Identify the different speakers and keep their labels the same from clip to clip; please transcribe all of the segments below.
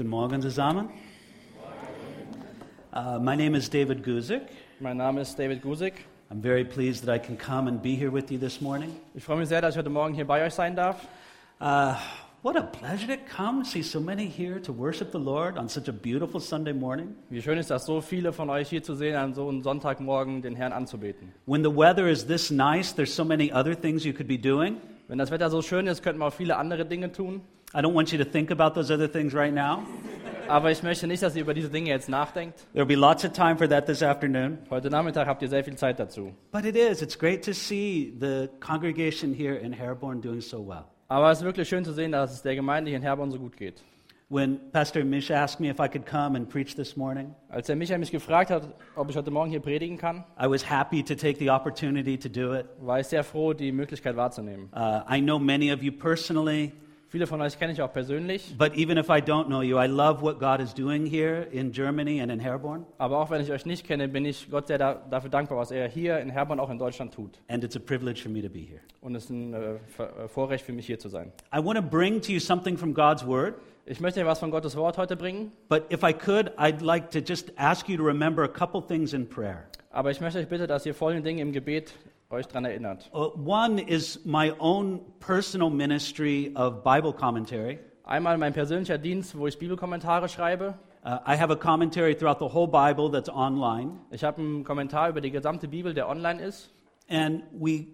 Speaker 1: Guten Morgen zusammen. Uh, my name is David Guzik.
Speaker 2: Mein Name ist David Gusik.
Speaker 1: I'm very pleased that I can come and be here with you this morning.
Speaker 2: Ich freue mich sehr, dass ich heute Morgen hier bei euch sein darf.
Speaker 1: Uh, what a pleasure to come, see so many here to worship the Lord on such a beautiful Sunday morning.
Speaker 2: Wie schön ist das, so viele von euch hier zu sehen, an so einem Sonntagmorgen den Herrn anzubeten.
Speaker 1: When the weather is this nice, there's so many other things you could be doing.
Speaker 2: Wenn das Wetter so schön ist, könnten wir auch viele andere Dinge tun.
Speaker 1: I don't want you to think about those other things right now.
Speaker 2: Aber ich möchte nicht, dass ihr über diese Dinge jetzt nachdenkt.
Speaker 1: There'll be lots of time for that this afternoon.
Speaker 2: Heute Nachmittag habt ihr sehr viel Zeit dazu.
Speaker 1: But it is, it's great to see the congregation here in Herborn doing so well.
Speaker 2: Aber es ist wirklich schön zu sehen, dass es der Gemeinde hier in Herborn so gut geht.
Speaker 1: When Pastor Misha asked me if I could come and preach this morning,
Speaker 2: Als der Michael mich gefragt hat, ob ich heute Morgen hier predigen kann,
Speaker 1: I was happy to take the opportunity to do it.
Speaker 2: war ich sehr froh, die Möglichkeit wahrzunehmen.
Speaker 1: Uh, I know many of you personally,
Speaker 2: Viele von euch kenne ich auch persönlich,
Speaker 1: but even if I don't know you, I love what God is doing here in Germany and in Herborn,
Speaker 2: aber auch wenn ich euch nicht kenne, bin ich Gott sehr da, dafür dankbar, was er hier in Herborn auch in Deutschland tut.
Speaker 1: and it's a privilege for me to be here.
Speaker 2: Und es ist ein äh, äh, Vorrecht für mich hier zu sein.
Speaker 1: I want to bring to you something from God's Word,
Speaker 2: Ich möchte was von Gottes Wort heute bringen,
Speaker 1: but if I could, I'd like to just ask you to remember a couple things in prayer.
Speaker 2: aber ich möchte euch bitte, dass ihr folgende Dinge im Gebet euch daran erinnert.
Speaker 1: Uh, one is my own personal ministry of Bible commentary.
Speaker 2: Einmal mein persönlicher Dienst, wo ich Bibelkommentare schreibe.
Speaker 1: Uh, I have a commentary throughout the whole Bible that's online,
Speaker 2: Ich habe einen Kommentar über die gesamte Bibel, der online ist.
Speaker 1: and we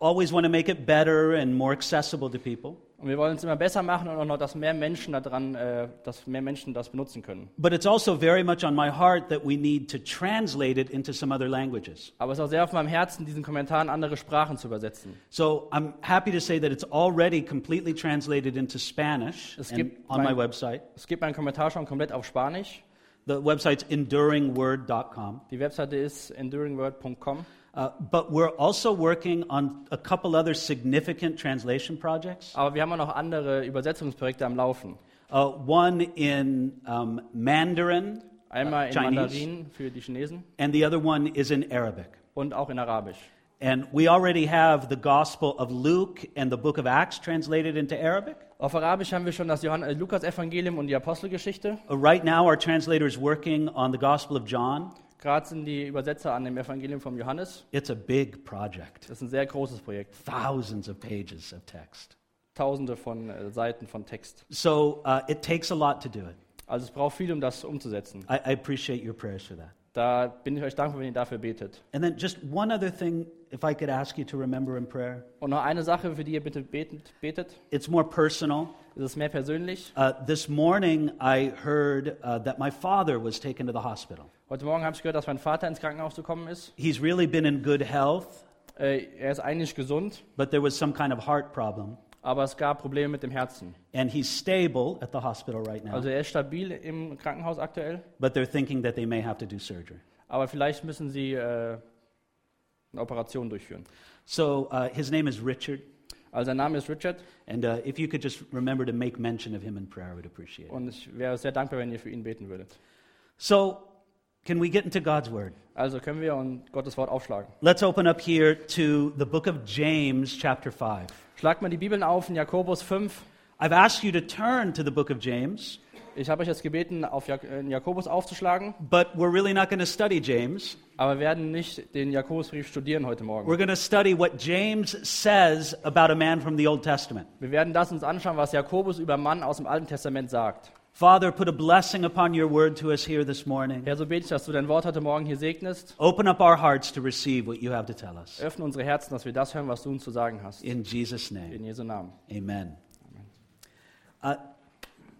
Speaker 1: always want to make it better and more accessible to people.
Speaker 2: Und wir wollen es immer besser machen und auch noch, dass mehr Menschen daran, äh, dass mehr Menschen das benutzen können.
Speaker 1: But it's also very much on my heart that we need to translate it into some other languages.
Speaker 2: Aber es ist auch sehr auf meinem Herzen, diesen Kommentar in andere Sprachen zu übersetzen.
Speaker 1: So I'm happy to say that it's already completely translated into Spanish
Speaker 2: Es gibt
Speaker 1: on my
Speaker 2: mein-
Speaker 1: website.
Speaker 2: Es gibt meinen Kommentar schon komplett auf Spanisch.
Speaker 1: The website's enduringword.com.
Speaker 2: Die Webseite ist enduringword.com.
Speaker 1: Uh, but we're also working on a couple other significant translation projects.
Speaker 2: Aber wir haben auch noch andere Übersetzungsprojekte am Laufen.
Speaker 1: Uh, one in um, Mandarin,
Speaker 2: Einmal in
Speaker 1: Chinese.
Speaker 2: Mandarin für die Chinesen
Speaker 1: and the other one is in Arabic.
Speaker 2: und auch in Arabisch.
Speaker 1: And we already have the Gospel of Luke and the book of Acts translated into Arabic.
Speaker 2: Auf Arabisch haben wir schon das Johann- äh, Lukas-Evangelium und die Apostelgeschichte.
Speaker 1: Uh, right now, our translator is working on the Gospel of John.
Speaker 2: Gerade sind die Übersetzer an dem Evangelium vom Johannes.
Speaker 1: It's a big project,
Speaker 2: Das ist ein sehr großes Projekt.
Speaker 1: thousands of pages of text.
Speaker 2: Tausende von äh, Seiten von Text.
Speaker 1: So uh, it takes a lot to do it.
Speaker 2: Also es braucht viel, um das umzusetzen.
Speaker 1: I, I appreciate your prayers for that.
Speaker 2: Da bin ich euch dankbar, wenn ihr dafür betet.
Speaker 1: And then just one other thing, if I could ask you to remember in prayer.
Speaker 2: Und noch eine Sache, für die ihr bitte betet. betet.
Speaker 1: It's more personal.
Speaker 2: Es ist mehr persönlich.
Speaker 1: Uh, this morning, I heard uh, that my father was taken to the hospital.
Speaker 2: Heute Morgen habe ich gehört, dass mein Vater ins Krankenhaus gekommen ist.
Speaker 1: He's really been in good health,
Speaker 2: Äh, er ist eigentlich gesund,
Speaker 1: but there was some kind of heart problem.
Speaker 2: aber es gab Probleme mit dem Herzen.
Speaker 1: And he's stable at the hospital right now,
Speaker 2: Also er ist stabil im Krankenhaus aktuell,
Speaker 1: but they're thinking that they may have to do surgery.
Speaker 2: aber vielleicht müssen sie äh, eine Operation durchführen.
Speaker 1: So uh, his name is Richard.
Speaker 2: Also sein Name ist Richard
Speaker 1: And uh, if you could just remember to make mention of him in prayer, I would appreciate it.
Speaker 2: und ich wäre sehr dankbar, wenn ihr für ihn beten würdet.
Speaker 1: So, can we get into God's Word?
Speaker 2: Also können wir und Gottes Wort aufschlagen.
Speaker 1: Let's open up here to the book of James, chapter 5.
Speaker 2: Schlagt mal die Bibeln auf in Jakobus 5.
Speaker 1: I've asked you to turn to the book of James,
Speaker 2: Ich habe euch jetzt gebeten, auf Jak in Jakobus aufzuschlagen,
Speaker 1: but we're really not going to study James.
Speaker 2: aber wir werden nicht den Jakobusbrief studieren heute Morgen.
Speaker 1: We're going to study what James says about a man from the Old Testament.
Speaker 2: Wir werden das uns anschauen, was Jakobus über Mann aus dem Alten Testament sagt.
Speaker 1: Father, put a blessing upon your word to us here this morning.
Speaker 2: Herr, so bete ich, dass du dein Wort heute Morgen hier segnest.
Speaker 1: Open up our hearts to receive what you have to tell us.
Speaker 2: Öffne unsere Herzen, dass wir das hören, was du uns zu sagen hast.
Speaker 1: In Jesus' name,
Speaker 2: In Jesu Namen.
Speaker 1: amen. Uh,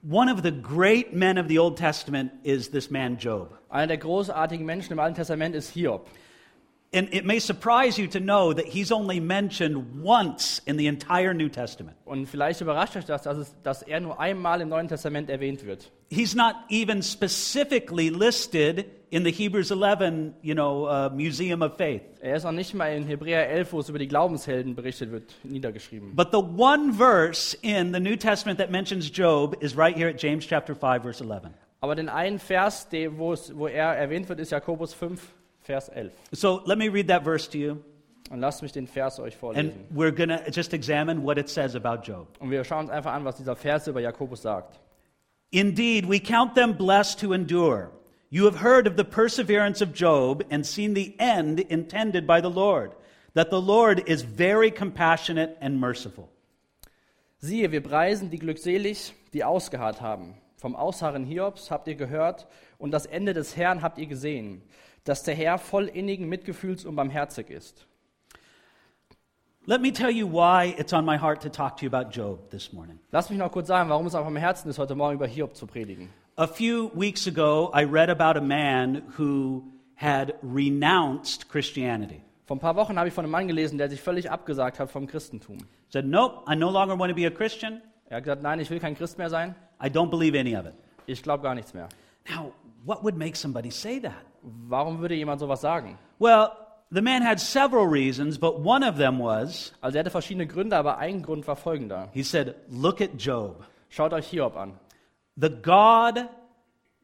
Speaker 1: one of the great men of the Old Testament is this man, Job.
Speaker 2: Einer der großartigen Menschen im Alten Testament ist Hiob.
Speaker 1: And it may surprise you to know that he's only mentioned once in the entire New Testament.
Speaker 2: Und vielleicht überrascht euch das, dass, es, dass er nur einmal im Neuen Testament erwähnt wird.
Speaker 1: He's not even specifically listed in the Hebrews 11, you know, uh, Museum of Faith.
Speaker 2: Er ist auch nicht mal in Hebräer 11, wo es über die Glaubenshelden berichtet wird, niedergeschrieben.
Speaker 1: But the one verse in the New Testament that mentions Job is right here at James chapter 5 verse 11.
Speaker 2: Aber den einen Vers, wo, es, wo er erwähnt wird, ist Jakobus 5, Vers 11.
Speaker 1: So let me read that verse to you
Speaker 2: Und lasst mich den Vers euch
Speaker 1: and
Speaker 2: vorlesen.
Speaker 1: we're going to just examine what it says about Job.
Speaker 2: Und wir schauen uns einfach an, was dieser Vers über Jakobus sagt.
Speaker 1: Indeed, we count them blessed who endure. You have heard of the perseverance of Job and seen the end intended by the Lord, that the Lord is very compassionate and merciful.
Speaker 2: Siehe, wir preisen die glückselig, die ausgeharrt haben. Vom Ausharren Hiobs habt ihr gehört und das Ende des Herrn habt ihr gesehen, dass der Herr voll innigen Mitgefühls und barmherzig ist.
Speaker 1: Let me tell you why it's on my heart to talk to you about Job this morning.
Speaker 2: Lass mich noch kurz sagen, warum es auf meinem Herzen ist, heute Morgen über Hiob zu predigen.
Speaker 1: A few weeks ago, I read about a man who had renounced Christianity.
Speaker 2: Vor ein paar Wochen habe ich von einem Mann gelesen, der sich völlig abgesagt hat vom Christentum.
Speaker 1: Said, Nope, I no longer want to be a Christian.
Speaker 2: Er hat gesagt, nein, ich will kein Christ mehr sein.
Speaker 1: I don't believe any of it.
Speaker 2: Ich glaube gar nichts mehr.
Speaker 1: Now, what would make somebody say that?
Speaker 2: Warum würde jemand sowas sagen?
Speaker 1: Well, the man had several reasons, but one of them was
Speaker 2: Also er hatte verschiedene Gründe, aber ein Grund war folgender.
Speaker 1: he said, Look at Job.
Speaker 2: Schaut euch Hiob an.
Speaker 1: The God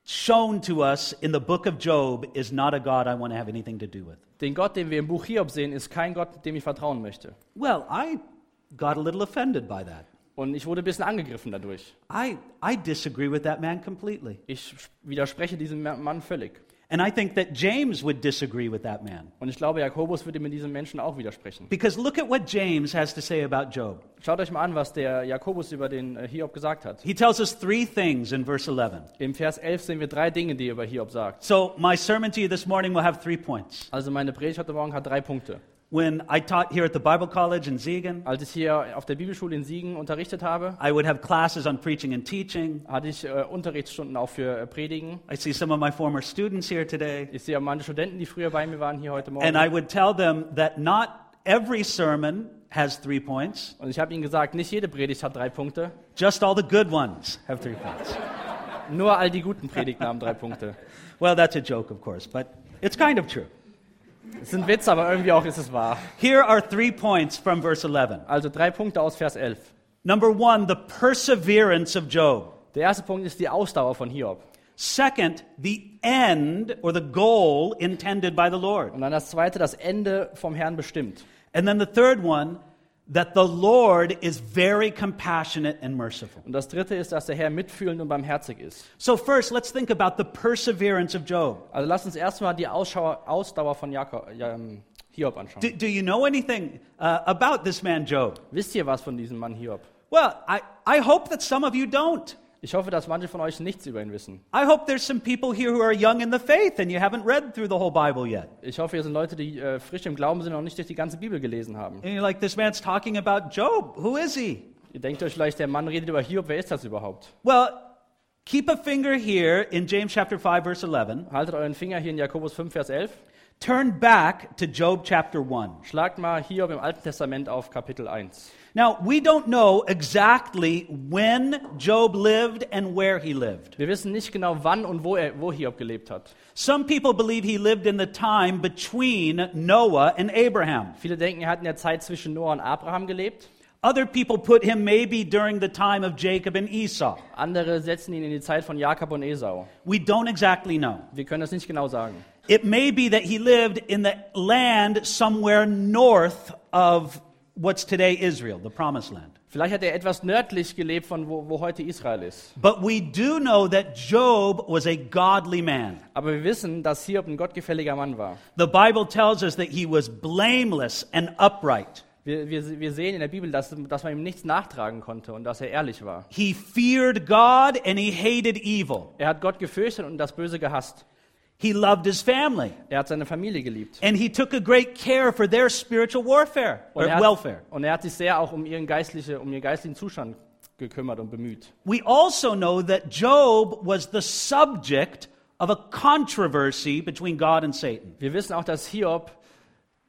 Speaker 1: shown to us in the book of Job is not a God I want to have anything to do with.
Speaker 2: Den Gott, den wir im Buch Hiob sehen, ist kein Gott, dem ich vertrauen möchte.
Speaker 1: Well, I got a little offended by that.
Speaker 2: Und ich wurde ein bisschen angegriffen dadurch.
Speaker 1: I, I disagree with that man completely.
Speaker 2: Ich widerspreche diesem Mann völlig.
Speaker 1: And I think that James would disagree with that man.
Speaker 2: Und ich glaube, Jakobus würde mit diesem Menschen auch widersprechen.
Speaker 1: Because look at what James has to say about Job.
Speaker 2: Schaut euch mal an, was der Jakobus über den äh, Hiob gesagt hat.
Speaker 1: He tells us three things in verse 11.
Speaker 2: Im Vers 11 sehen wir drei Dinge, die er über Hiob sagt.
Speaker 1: So, my sermon to you this morning will have three points.
Speaker 2: Also meine Predigt heute Morgen hat drei Punkte.
Speaker 1: When I taught here at the Bible College in Siegen,
Speaker 2: Als ich hier auf der Bibelschule in Siegen unterrichtet habe,
Speaker 1: I would have classes on preaching and teaching.
Speaker 2: hatte ich äh, Unterrichtsstunden auch für äh, Predigen.
Speaker 1: I see some of my former students here today.
Speaker 2: Ich sehe meine Studenten, die früher bei mir waren, hier heute
Speaker 1: And
Speaker 2: Morgen.
Speaker 1: I would tell them that not every sermon has three points,
Speaker 2: Und ich habe ihnen gesagt, nicht jede Predigt hat drei Punkte.
Speaker 1: just all the good ones have three points.
Speaker 2: Nur all die guten Predigten haben drei Punkte.
Speaker 1: Well, that's a joke, of course, but it's kind of true.
Speaker 2: Es ist ein Witz, aber irgendwie auch ist es wahr.
Speaker 1: Here are three points from verse 11.
Speaker 2: Also drei Punkte aus Vers 11.
Speaker 1: Number one, the perseverance of Job.
Speaker 2: Der erste Punkt ist die Ausdauer von Hiob.
Speaker 1: Second, the end or the goal intended by the Lord.
Speaker 2: Und dann das zweite, das Ende vom Herrn bestimmt.
Speaker 1: And then the third one, that the Lord is very compassionate and merciful.
Speaker 2: Und das dritte ist, dass der Herr mitfühlend und barmherzig ist.
Speaker 1: So, first, let's think about the perseverance of Job.
Speaker 2: Also lasst uns erstmal die Ausschau Ausdauer von Jakob, ähm, Hiob anschauen.
Speaker 1: Do, do you know anything uh, about this man, Job?
Speaker 2: Wisst ihr was von diesem Mann Hiob?
Speaker 1: Well, I, I hope that some of you don't.
Speaker 2: Ich hoffe, dass manche von euch nichts über ihn wissen.
Speaker 1: I hope there's some people here who are young in the faith and you haven't read through the whole Bible yet.
Speaker 2: Ich hoffe, hier sind Leute, die äh, frisch im Glauben sind und noch nicht durch die ganze Bibel gelesen haben.
Speaker 1: And you're like, this man's talking about Job. Who is he?
Speaker 2: Ihr denkt euch vielleicht, der Mann redet über Hiob. Wer ist das überhaupt?
Speaker 1: Well, keep a finger here in James chapter 5, verse 11.
Speaker 2: Haltet euren Finger hier in Jakobus 5, Vers 11.
Speaker 1: Turn back to Job chapter 1.
Speaker 2: Schlagt mal Hiob im Alten Testament auf Kapitel 1.
Speaker 1: Now, we don't know exactly when Job lived and where he lived.
Speaker 2: Wir wissen nicht genau, wann und wo, er, wo Hiob gelebt hat.
Speaker 1: Some people believe he lived in the time between Noah and Abraham.
Speaker 2: Viele denken, er hat in der Zeit zwischen Noah und Abraham gelebt.
Speaker 1: Other people put him maybe during the time of Jacob and Esau.
Speaker 2: Andere setzen ihn in die Zeit von Jakob und Esau.
Speaker 1: We don't exactly know.
Speaker 2: Wir können das nicht genau sagen.
Speaker 1: It may be that he lived in the land somewhere north of what's today Israel, the promised land.
Speaker 2: Vielleicht hat er etwas nördlich gelebt von wo, wo heute Israel ist.
Speaker 1: But we do know that Job was a godly man.
Speaker 2: Aber wir wissen, dass Hiob ein gottgefälliger Mann war.
Speaker 1: The Bible tells us that he was blameless and upright.
Speaker 2: Wir, wir, wir sehen in der Bibel, dass, dass man ihm nichts nachtragen konnte und dass er ehrlich war.
Speaker 1: He feared God and he hated evil.
Speaker 2: Er hat Gott gefürchtet und das Böse gehasst.
Speaker 1: He loved his family.
Speaker 2: Er hat seine Familie geliebt.
Speaker 1: And he took a great care for their spiritual warfare
Speaker 2: Und er,
Speaker 1: welfare.
Speaker 2: hat, und er hat sich sehr auch um ihren, geistliche, um ihren geistlichen Zustand gekümmert und bemüht.
Speaker 1: We also know that Job was the subject of a controversy between God and Satan.
Speaker 2: Wir wissen auch, dass Hiob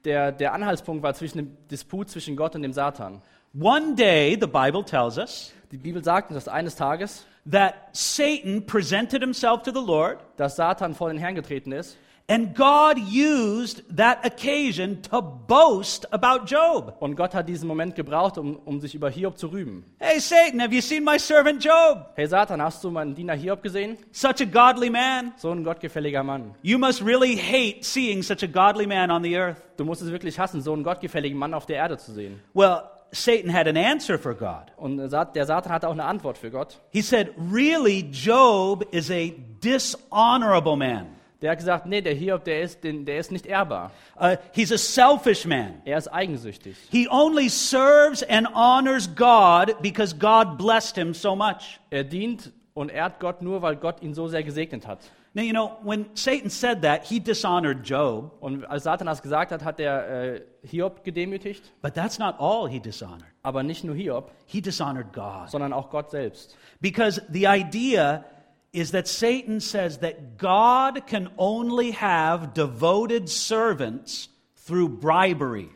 Speaker 2: der, der Anhaltspunkt war zwischen dem Disput zwischen Gott und dem Satan.
Speaker 1: One day, the Bible tells us
Speaker 2: Die Bibel sagt uns, dass eines Tages,
Speaker 1: that Satan presented himself to the Lord,
Speaker 2: dass Satan vor den Herrn getreten ist
Speaker 1: and God used that occasion to boast about Job.
Speaker 2: und Gott hat diesen Moment gebraucht, um, um sich über Hiob zu rühmen.
Speaker 1: Hey, Satan, have you seen my servant Job?
Speaker 2: Hey Satan, hast du meinen Diener Hiob gesehen?
Speaker 1: Such a godly man.
Speaker 2: So ein gottgefälliger Mann.
Speaker 1: You must really hate seeing such a godly man on the earth.
Speaker 2: Du musst es wirklich hassen, so einen gottgefälligen Mann auf der Erde zu sehen.
Speaker 1: Well, Satan had an answer for God.
Speaker 2: Und der Sat- der Satan hatte auch eine Antwort für Gott.
Speaker 1: He said, Really, Job is a dishonorable man.
Speaker 2: Der hat gesagt, nee, der Hiob, der ist, der ist nicht ehrbar.
Speaker 1: Uh, he's a selfish man.
Speaker 2: Er ist eigensüchtig.
Speaker 1: He only serves and honors God because God blessed him so much.
Speaker 2: Er dient und ehrt Gott nur, weil Gott ihn so sehr gesegnet hat.
Speaker 1: Now, you know, when Satan said that, he dishonored Job,
Speaker 2: Und als Satan das gesagt hat, hat er äh, Hiob gedemütigt.
Speaker 1: but that's not all he dishonored.
Speaker 2: Aber nicht nur Hiob,
Speaker 1: He dishonored God.
Speaker 2: sondern auch Gott selbst.
Speaker 1: Because the idea is that Satan says that God can only have devoted servants through bribery.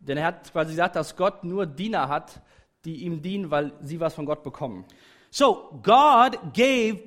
Speaker 2: Denn er hat quasi gesagt, dass Gott nur Diener hat, die ihm dienen, weil sie was von Gott bekommen.
Speaker 1: So God gave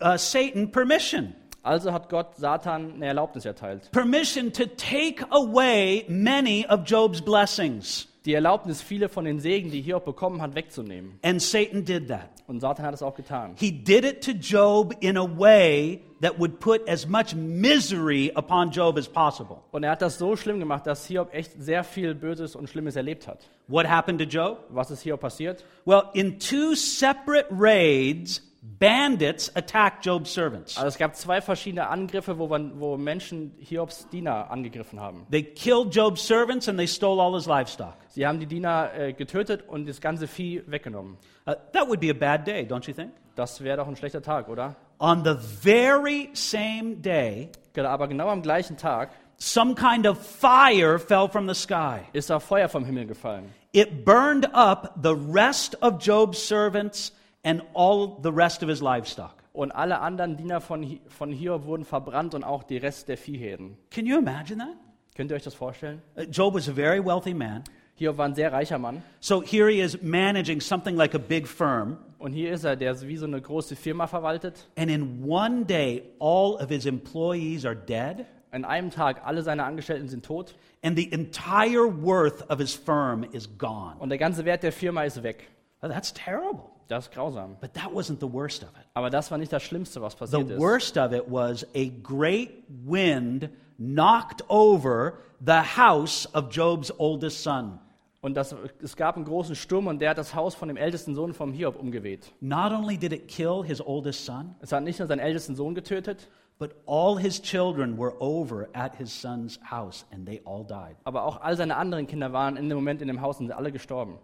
Speaker 1: uh, Satan permission.
Speaker 2: Also hat Gott Satan eine Erlaubnis erteilt.
Speaker 1: Permission to take away many of Job's blessings.
Speaker 2: Die Erlaubnis, viele von den Segen, die Hiob bekommen hat, wegzunehmen.
Speaker 1: And Satan did that.
Speaker 2: Und Satan hat es auch getan.
Speaker 1: He did it to Job in a way that would put as much misery upon Job as possible.
Speaker 2: Und er hat das so schlimm gemacht, dass Hiob echt sehr viel Böses und Schlimmes erlebt hat.
Speaker 1: What happened to Job?
Speaker 2: Was ist Hiob passiert?
Speaker 1: Well, in two separate raids, bandits attacked Job's servants.
Speaker 2: Also es gab zwei verschiedene Angriffe, wo, man, wo Menschen Hiobs Diener angegriffen haben.
Speaker 1: They killed Job's servants and they stole all his livestock.
Speaker 2: Sie haben die Diener äh, getötet und das ganze Vieh weggenommen.
Speaker 1: Uh, that would be a bad day, don't you think?
Speaker 2: Das wäre doch ein schlechter Tag, oder?
Speaker 1: On the very same day,
Speaker 2: Genau, Aber genau am gleichen Tag
Speaker 1: some kind of fire fell from the sky.
Speaker 2: ist da Feuer vom Himmel gefallen.
Speaker 1: It burned up the rest of Job's servants and all the rest of his livestock.
Speaker 2: Und alle anderen Diener von, Hi- von Hiob wurden verbrannt und auch die Rest der Viehherden.
Speaker 1: Can you imagine that?
Speaker 2: Könnt ihr euch das vorstellen?
Speaker 1: Uh, Job was a very wealthy man.
Speaker 2: Hiob war ein sehr reicher Mann.
Speaker 1: So here he is managing something like a big firm.
Speaker 2: Und hier ist er, der wie so eine große Firma verwaltet.
Speaker 1: And in one day, all of his employees are dead,
Speaker 2: An einem Tag, alle seine Angestellten sind tot.
Speaker 1: and the entire worth of his firm is gone.
Speaker 2: Und der ganze Wert der Firma ist weg.
Speaker 1: Oh, that's terrible.
Speaker 2: Das ist grausam.
Speaker 1: But that wasn't the worst of it.
Speaker 2: Aber das war nicht das Schlimmste, was
Speaker 1: The
Speaker 2: passiert ist.
Speaker 1: worst of it was a great wind knocked over the house of Job's oldest son.
Speaker 2: Und das, es gab einen großen Sturm und der hat das Haus von dem ältesten Sohn vom Hiob umgeweht.
Speaker 1: Not only did it kill his oldest son,
Speaker 2: Es hat nicht nur seinen ältesten Sohn getötet,
Speaker 1: but all his children were over at his son's house and they all died.
Speaker 2: aber auch all seine anderen Kinder waren in dem Moment in dem Haus und sind alle gestorben.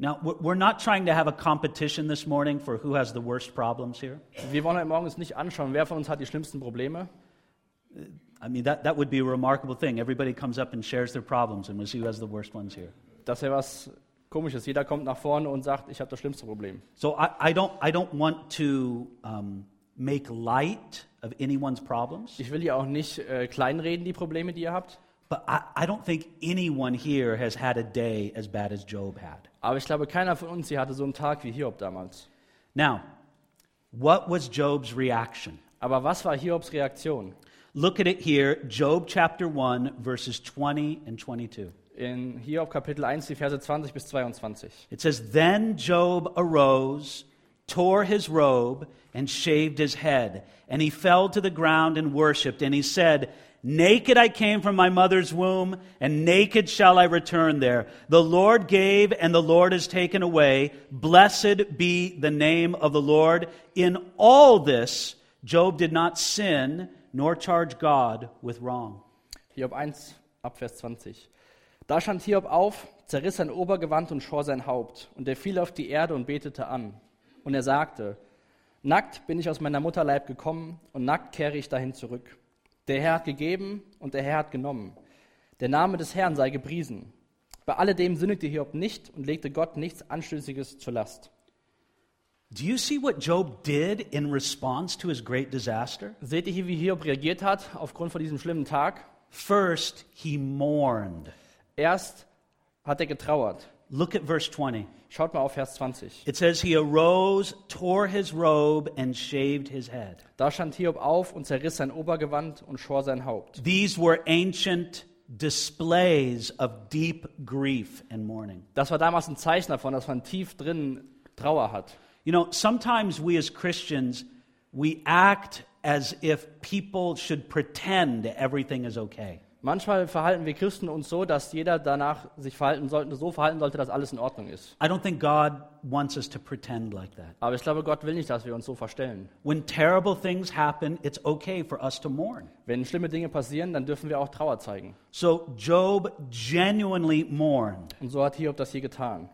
Speaker 1: Now, we're not trying to have a competition this morning for who has the worst problems here.
Speaker 2: Wir wollen heute Morgen uns nicht anschauen, wer von uns hat die schlimmsten Probleme.
Speaker 1: I mean, that, that would be a remarkable thing. Everybody comes up and shares their problems, and we'll see who has the worst ones here.
Speaker 2: Das wäre was Komisches. Jeder kommt nach vorne und sagt, ich habe das schlimmste Problem.
Speaker 1: So I, I, don't, I don't want to um, make light of anyone's problems,
Speaker 2: Ich will hier auch nicht äh, kleinreden, die Probleme, die ihr habt.
Speaker 1: but I, I don't think anyone here has had a day as bad as Job had.
Speaker 2: Aber ich glaube, keiner von uns hier hatte so einen Tag wie Hiob damals.
Speaker 1: Now, what was Job's reaction?
Speaker 2: Aber was war Hiobs Reaktion?
Speaker 1: Look at it here, Job chapter 1, verses 20 and 22.
Speaker 2: In Hiob Kapitel 1, die Verse 20 bis 22.
Speaker 1: It says, Then Job arose, tore his robe, and shaved his head. And he fell to the ground and worshipped. And he said, Naked I came from my mother's womb, and naked shall I return there. The Lord gave, and the Lord has taken away. Blessed be the name of the Lord. In all this, Job did not sin, nor charge God with wrong.
Speaker 2: Hiob 1, ab Vers 20. Da stand Hiob auf, zerriss sein Obergewand und schor sein Haupt. Und er fiel auf die Erde und betete an. Und er sagte, Nackt bin ich aus meiner Mutterleib gekommen und nackt kehre ich dahin zurück. Der Herr hat gegeben und der Herr hat genommen. Der Name des Herrn sei gepriesen. Bei alledem sündigte Hiob nicht und legte Gott nichts Anstößiges zur Last.
Speaker 1: Do you see what Job did in response to his great disaster?
Speaker 2: Seht ihr hier, wie Hiob reagiert hat aufgrund von diesem schlimmen Tag?
Speaker 1: First, he mourned.
Speaker 2: Erst hat er getrauert.
Speaker 1: Look at verse 20.
Speaker 2: Schaut mal auf Vers 20.
Speaker 1: It says, He arose, tore his robe, and shaved his head.
Speaker 2: Da stand Hiob auf und zerriss sein Obergewand und schor sein Haupt.
Speaker 1: These were ancient displays of deep grief and mourning.
Speaker 2: Das war damals ein Zeichen davon, dass man tief drin Trauer hat.
Speaker 1: You know, sometimes we as Christians, we act as if people should pretend everything is okay.
Speaker 2: Manchmal verhalten wir Christen uns so, dass jeder danach sich verhalten sollte, so verhalten sollte, dass alles in Ordnung ist.
Speaker 1: I don't think God wants us to pretend like that.
Speaker 2: Aber ich glaube, Gott will nicht, dass wir uns so verstellen.
Speaker 1: When terrible things happen, it's okay for us to mourn.
Speaker 2: Wenn schlimme Dinge passieren, dann dürfen wir auch Trauer zeigen.
Speaker 1: So Job genuinely mourned.
Speaker 2: Und so hat Hiob das hier getan.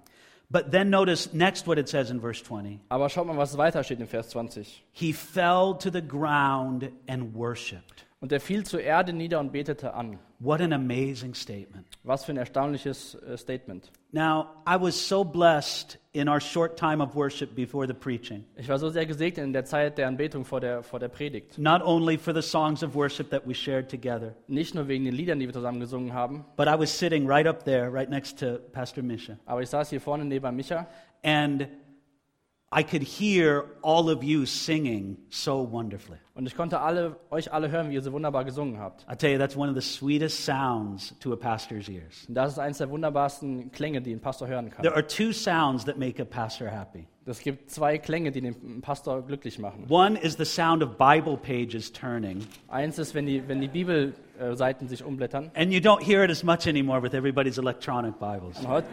Speaker 1: But then notice next what it says in verse 20.
Speaker 2: Aber schaut mal, was weiter steht in Vers 20.
Speaker 1: He fell to the ground and worshiped.
Speaker 2: Und er fiel zur Erde nieder und betete an.
Speaker 1: What an amazing statement.
Speaker 2: Was für ein erstaunliches äh, Statement.
Speaker 1: Now, I was so blessed in our short time of worship before the preaching,
Speaker 2: Ich war so sehr gesegnet in der Zeit der Anbetung vor der, vor der Predigt.
Speaker 1: not only for the songs of worship that we shared together,
Speaker 2: Nicht nur wegen den Liedern, die wir zusammen gesungen haben,
Speaker 1: but I was sitting right up there, right next to Pastor Misha,
Speaker 2: aber ich saß hier vorne neben Micha
Speaker 1: and I could hear all of you singing so wonderfully.
Speaker 2: und ich konnte alle, euch alle hören, wie ihr so wunderbar gesungen habt.
Speaker 1: I tell you, that's one of the sweetest sounds to a pastor's ears.
Speaker 2: Und das ist eines der wunderbarsten Klänge, die ein Pastor hören kann.
Speaker 1: There are two sounds that make a pastor happy.
Speaker 2: Es gibt zwei Klänge, die den Pastor glücklich machen.
Speaker 1: One is the sound of Bible pages turning,
Speaker 2: Eins ist, wenn die, wenn die Bibelseiten sich umblättern.
Speaker 1: and you don't hear it as much anymore with everybody's electronic Bibles.
Speaker 2: Und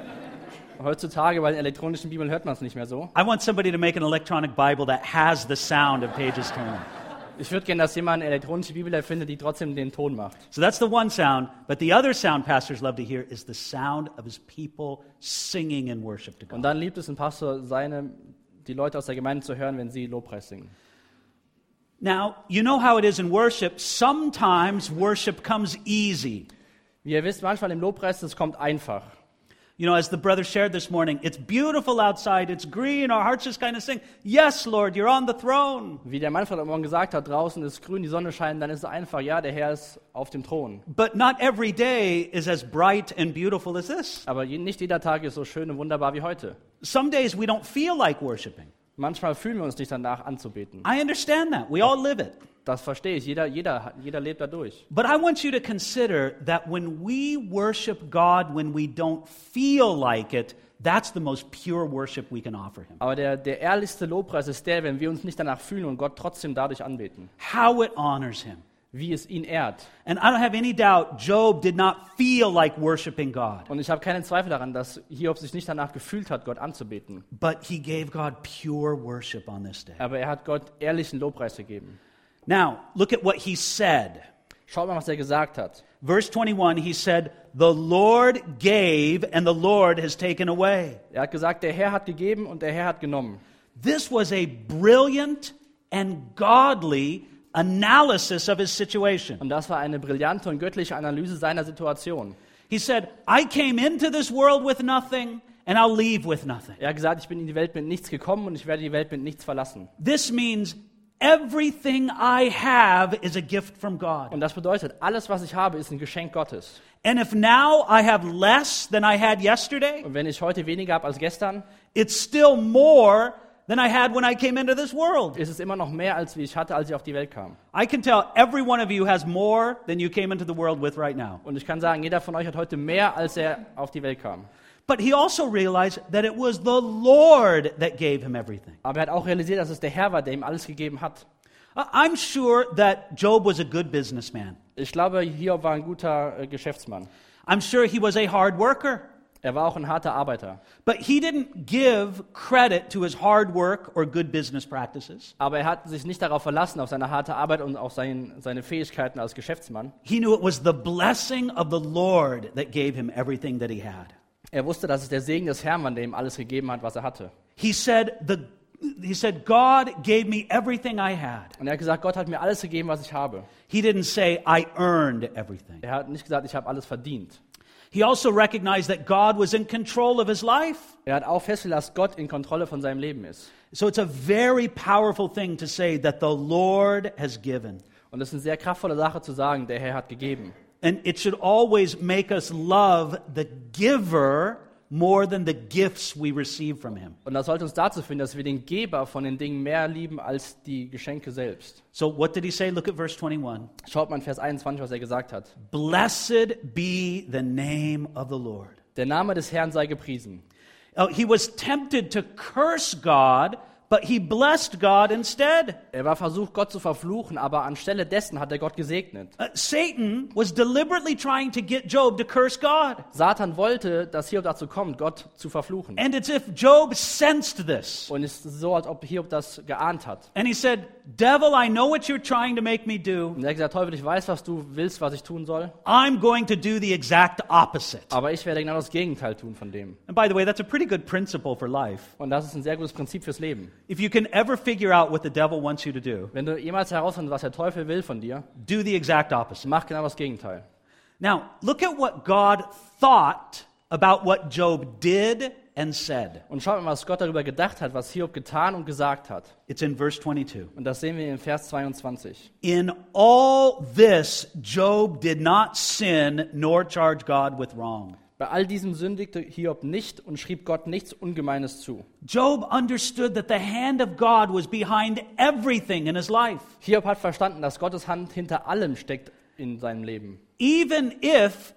Speaker 2: heutzutage bei den elektronischen Bibeln hört man es nicht mehr so.
Speaker 1: I want somebody to make an electronic Bible that has the sound of pages turning.
Speaker 2: Ich würde gerne, dass jemand eine elektronische Bibel erfindet, die trotzdem den Ton macht.
Speaker 1: So that's the one sound. But the other sound pastors love to hear is the sound of his people singing in worship to
Speaker 2: Und
Speaker 1: God.
Speaker 2: dann liebt es ein Pastor, seine, die Leute aus der Gemeinde zu hören, wenn sie Lobpreis singen.
Speaker 1: Now, you know how it is in worship. Sometimes worship comes easy.
Speaker 2: Wie ihr wisst, manchmal im Lobpreis, das kommt einfach.
Speaker 1: You know, as the brother shared this morning, it's beautiful outside, it's green, our hearts just kind of sing, Yes, Lord, you're on the throne.
Speaker 2: Wie der Manfred am Morgen gesagt hat, draußen ist grün, die Sonne scheint, dann ist es einfach, ja, der Herr ist auf dem Thron.
Speaker 1: But not every day is as bright and beautiful as this.
Speaker 2: Aber nicht jeder Tag ist so schön und wunderbar wie heute.
Speaker 1: Some days we don't feel like worshiping.
Speaker 2: Manchmal fühlen wir uns nicht danach anzubeten.
Speaker 1: I understand that. We all live it.
Speaker 2: Das verstehe ich. Jeder, jeder, jeder lebt dadurch.
Speaker 1: But I want you to consider that when we worship God when we don't feel like it, that's the most pure worship we can offer Him.
Speaker 2: Aber der, der ehrlichste Lobpreis ist der, wenn wir uns nicht danach fühlen und Gott trotzdem dadurch anbeten.
Speaker 1: How it honors Him.
Speaker 2: Wie es ihn ehrt.
Speaker 1: And I don't have any doubt Job did not feel like worshiping God,
Speaker 2: Und ich habe keinen Zweifel daran, dass Hiob sich nicht danach gefühlt hat, Gott anzubeten.
Speaker 1: but he gave God pure worship on this day.
Speaker 2: Aber er hat Gott ehrlichen Lobpreis gegeben.
Speaker 1: Now, look at what he said.
Speaker 2: Schaut mal, was er gesagt hat.
Speaker 1: Verse 21, he said, The Lord gave and the Lord has taken away.
Speaker 2: Er hat gesagt, der Herr hat gegeben und der Herr hat genommen.
Speaker 1: This was a brilliant and godly analysis of his situation.
Speaker 2: Und das war eine brillante und göttliche Analyse seiner Situation.
Speaker 1: He said, I came into this world with nothing and I'll leave with nothing.
Speaker 2: Er hat gesagt, ich bin in die Welt mit nichts gekommen und ich werde die Welt mit nichts verlassen.
Speaker 1: This means everything I have is a gift from God.
Speaker 2: Und das bedeutet, alles, was ich habe, ist ein Geschenk Gottes.
Speaker 1: And if now I have less than I had yesterday,
Speaker 2: Und wenn ich heute weniger habe als gestern,
Speaker 1: it's still more than I had when I came into this world.
Speaker 2: ist es immer noch mehr, als wie ich hatte, als ich auf die Welt kam.
Speaker 1: I can tell every one of you has more than you came into the world with right now.
Speaker 2: Und ich kann sagen, jeder von euch hat heute mehr, als er auf die Welt kam.
Speaker 1: But he also realized that it was the Lord that gave him everything.
Speaker 2: Aber er hat auch realisiert, dass es der Herr war, der ihm alles gegeben hat.
Speaker 1: I'm sure that Job was a good businessman.
Speaker 2: Ich glaube, Hiob war ein guter äh, Geschäftsmann.
Speaker 1: I'm sure he was a hard worker.
Speaker 2: Er war auch ein harter Arbeiter.
Speaker 1: But he didn't give credit to his hard work or good business practices.
Speaker 2: Aber er hat sich nicht darauf verlassen, auf seine harte Arbeit und auf sein, seine Fähigkeiten als Geschäftsmann.
Speaker 1: He knew it was the blessing of the Lord that gave him everything that he had.
Speaker 2: Er wusste, dass es der Segen des Herrn war, der ihm alles gegeben hat, was er hatte.
Speaker 1: He said, the, he said, God gave me everything I had.
Speaker 2: Und er hat gesagt, Gott hat mir alles gegeben, was ich habe.
Speaker 1: He didn't say, I earned everything.
Speaker 2: Er hat nicht gesagt, ich habe alles verdient.
Speaker 1: He also recognized that God was in control of his life.
Speaker 2: Er hat auch festgestellt, dass Gott in Kontrolle von seinem Leben ist.
Speaker 1: So it's a very powerful thing to say that the Lord has given.
Speaker 2: Und das ist eine sehr kraftvolle Sache zu sagen, der Herr hat gegeben.
Speaker 1: And it should always make us love the giver more than the gifts we receive from him.
Speaker 2: Und das sollte uns dazu führen, dass wir den Geber von den Dingen mehr lieben als die Geschenke selbst.
Speaker 1: So what did he say? Look at verse 21.
Speaker 2: Schaut mal in Vers 21, was er gesagt hat.
Speaker 1: Blessed be the name of the Lord.
Speaker 2: Der Name des Herrn sei gepriesen.
Speaker 1: Oh, he was tempted to curse God, but he blessed God instead.
Speaker 2: Er war versucht, Gott zu verfluchen, aber anstelle dessen hat er Gott gesegnet.
Speaker 1: Uh, Satan was deliberately trying to get Job to curse God.
Speaker 2: Satan wollte, dass Hiob dazu kommt, Gott zu verfluchen.
Speaker 1: And it's if Job sensed this.
Speaker 2: Und es ist so, als ob Hiob das geahnt hat.
Speaker 1: And he said, Devil, I know what you're trying to make me do.
Speaker 2: Und er hat gesagt, Teufel, ich weiß, was du willst, was ich tun soll,
Speaker 1: I'm going to do the exact opposite.
Speaker 2: aber ich werde genau das Gegenteil tun von dem.
Speaker 1: And by the way, that's a pretty good principle for life.
Speaker 2: Und das ist ein sehr gutes Prinzip fürs Leben.
Speaker 1: If you can ever figure out what the devil wants you to do,
Speaker 2: Wenn du jemals herausfindest, was der Teufel will von dir,
Speaker 1: do the exact opposite.
Speaker 2: mach genau das Gegenteil.
Speaker 1: Now, look at what God thought about what Job did and said.
Speaker 2: Und schaut mal, was Gott darüber gedacht hat, was Hiob getan und gesagt hat.
Speaker 1: It's in verse 22.
Speaker 2: Und das sehen wir in Vers 22.
Speaker 1: In all this, Job did not sin nor charge God with wrong.
Speaker 2: Bei all diesem sündigte Hiob nicht und schrieb Gott nichts Ungemeines zu.
Speaker 1: Job understood that the hand of God was behind everything in his life,
Speaker 2: Hiob hat verstanden, dass Gottes Hand hinter allem steckt in seinem Leben.
Speaker 1: even if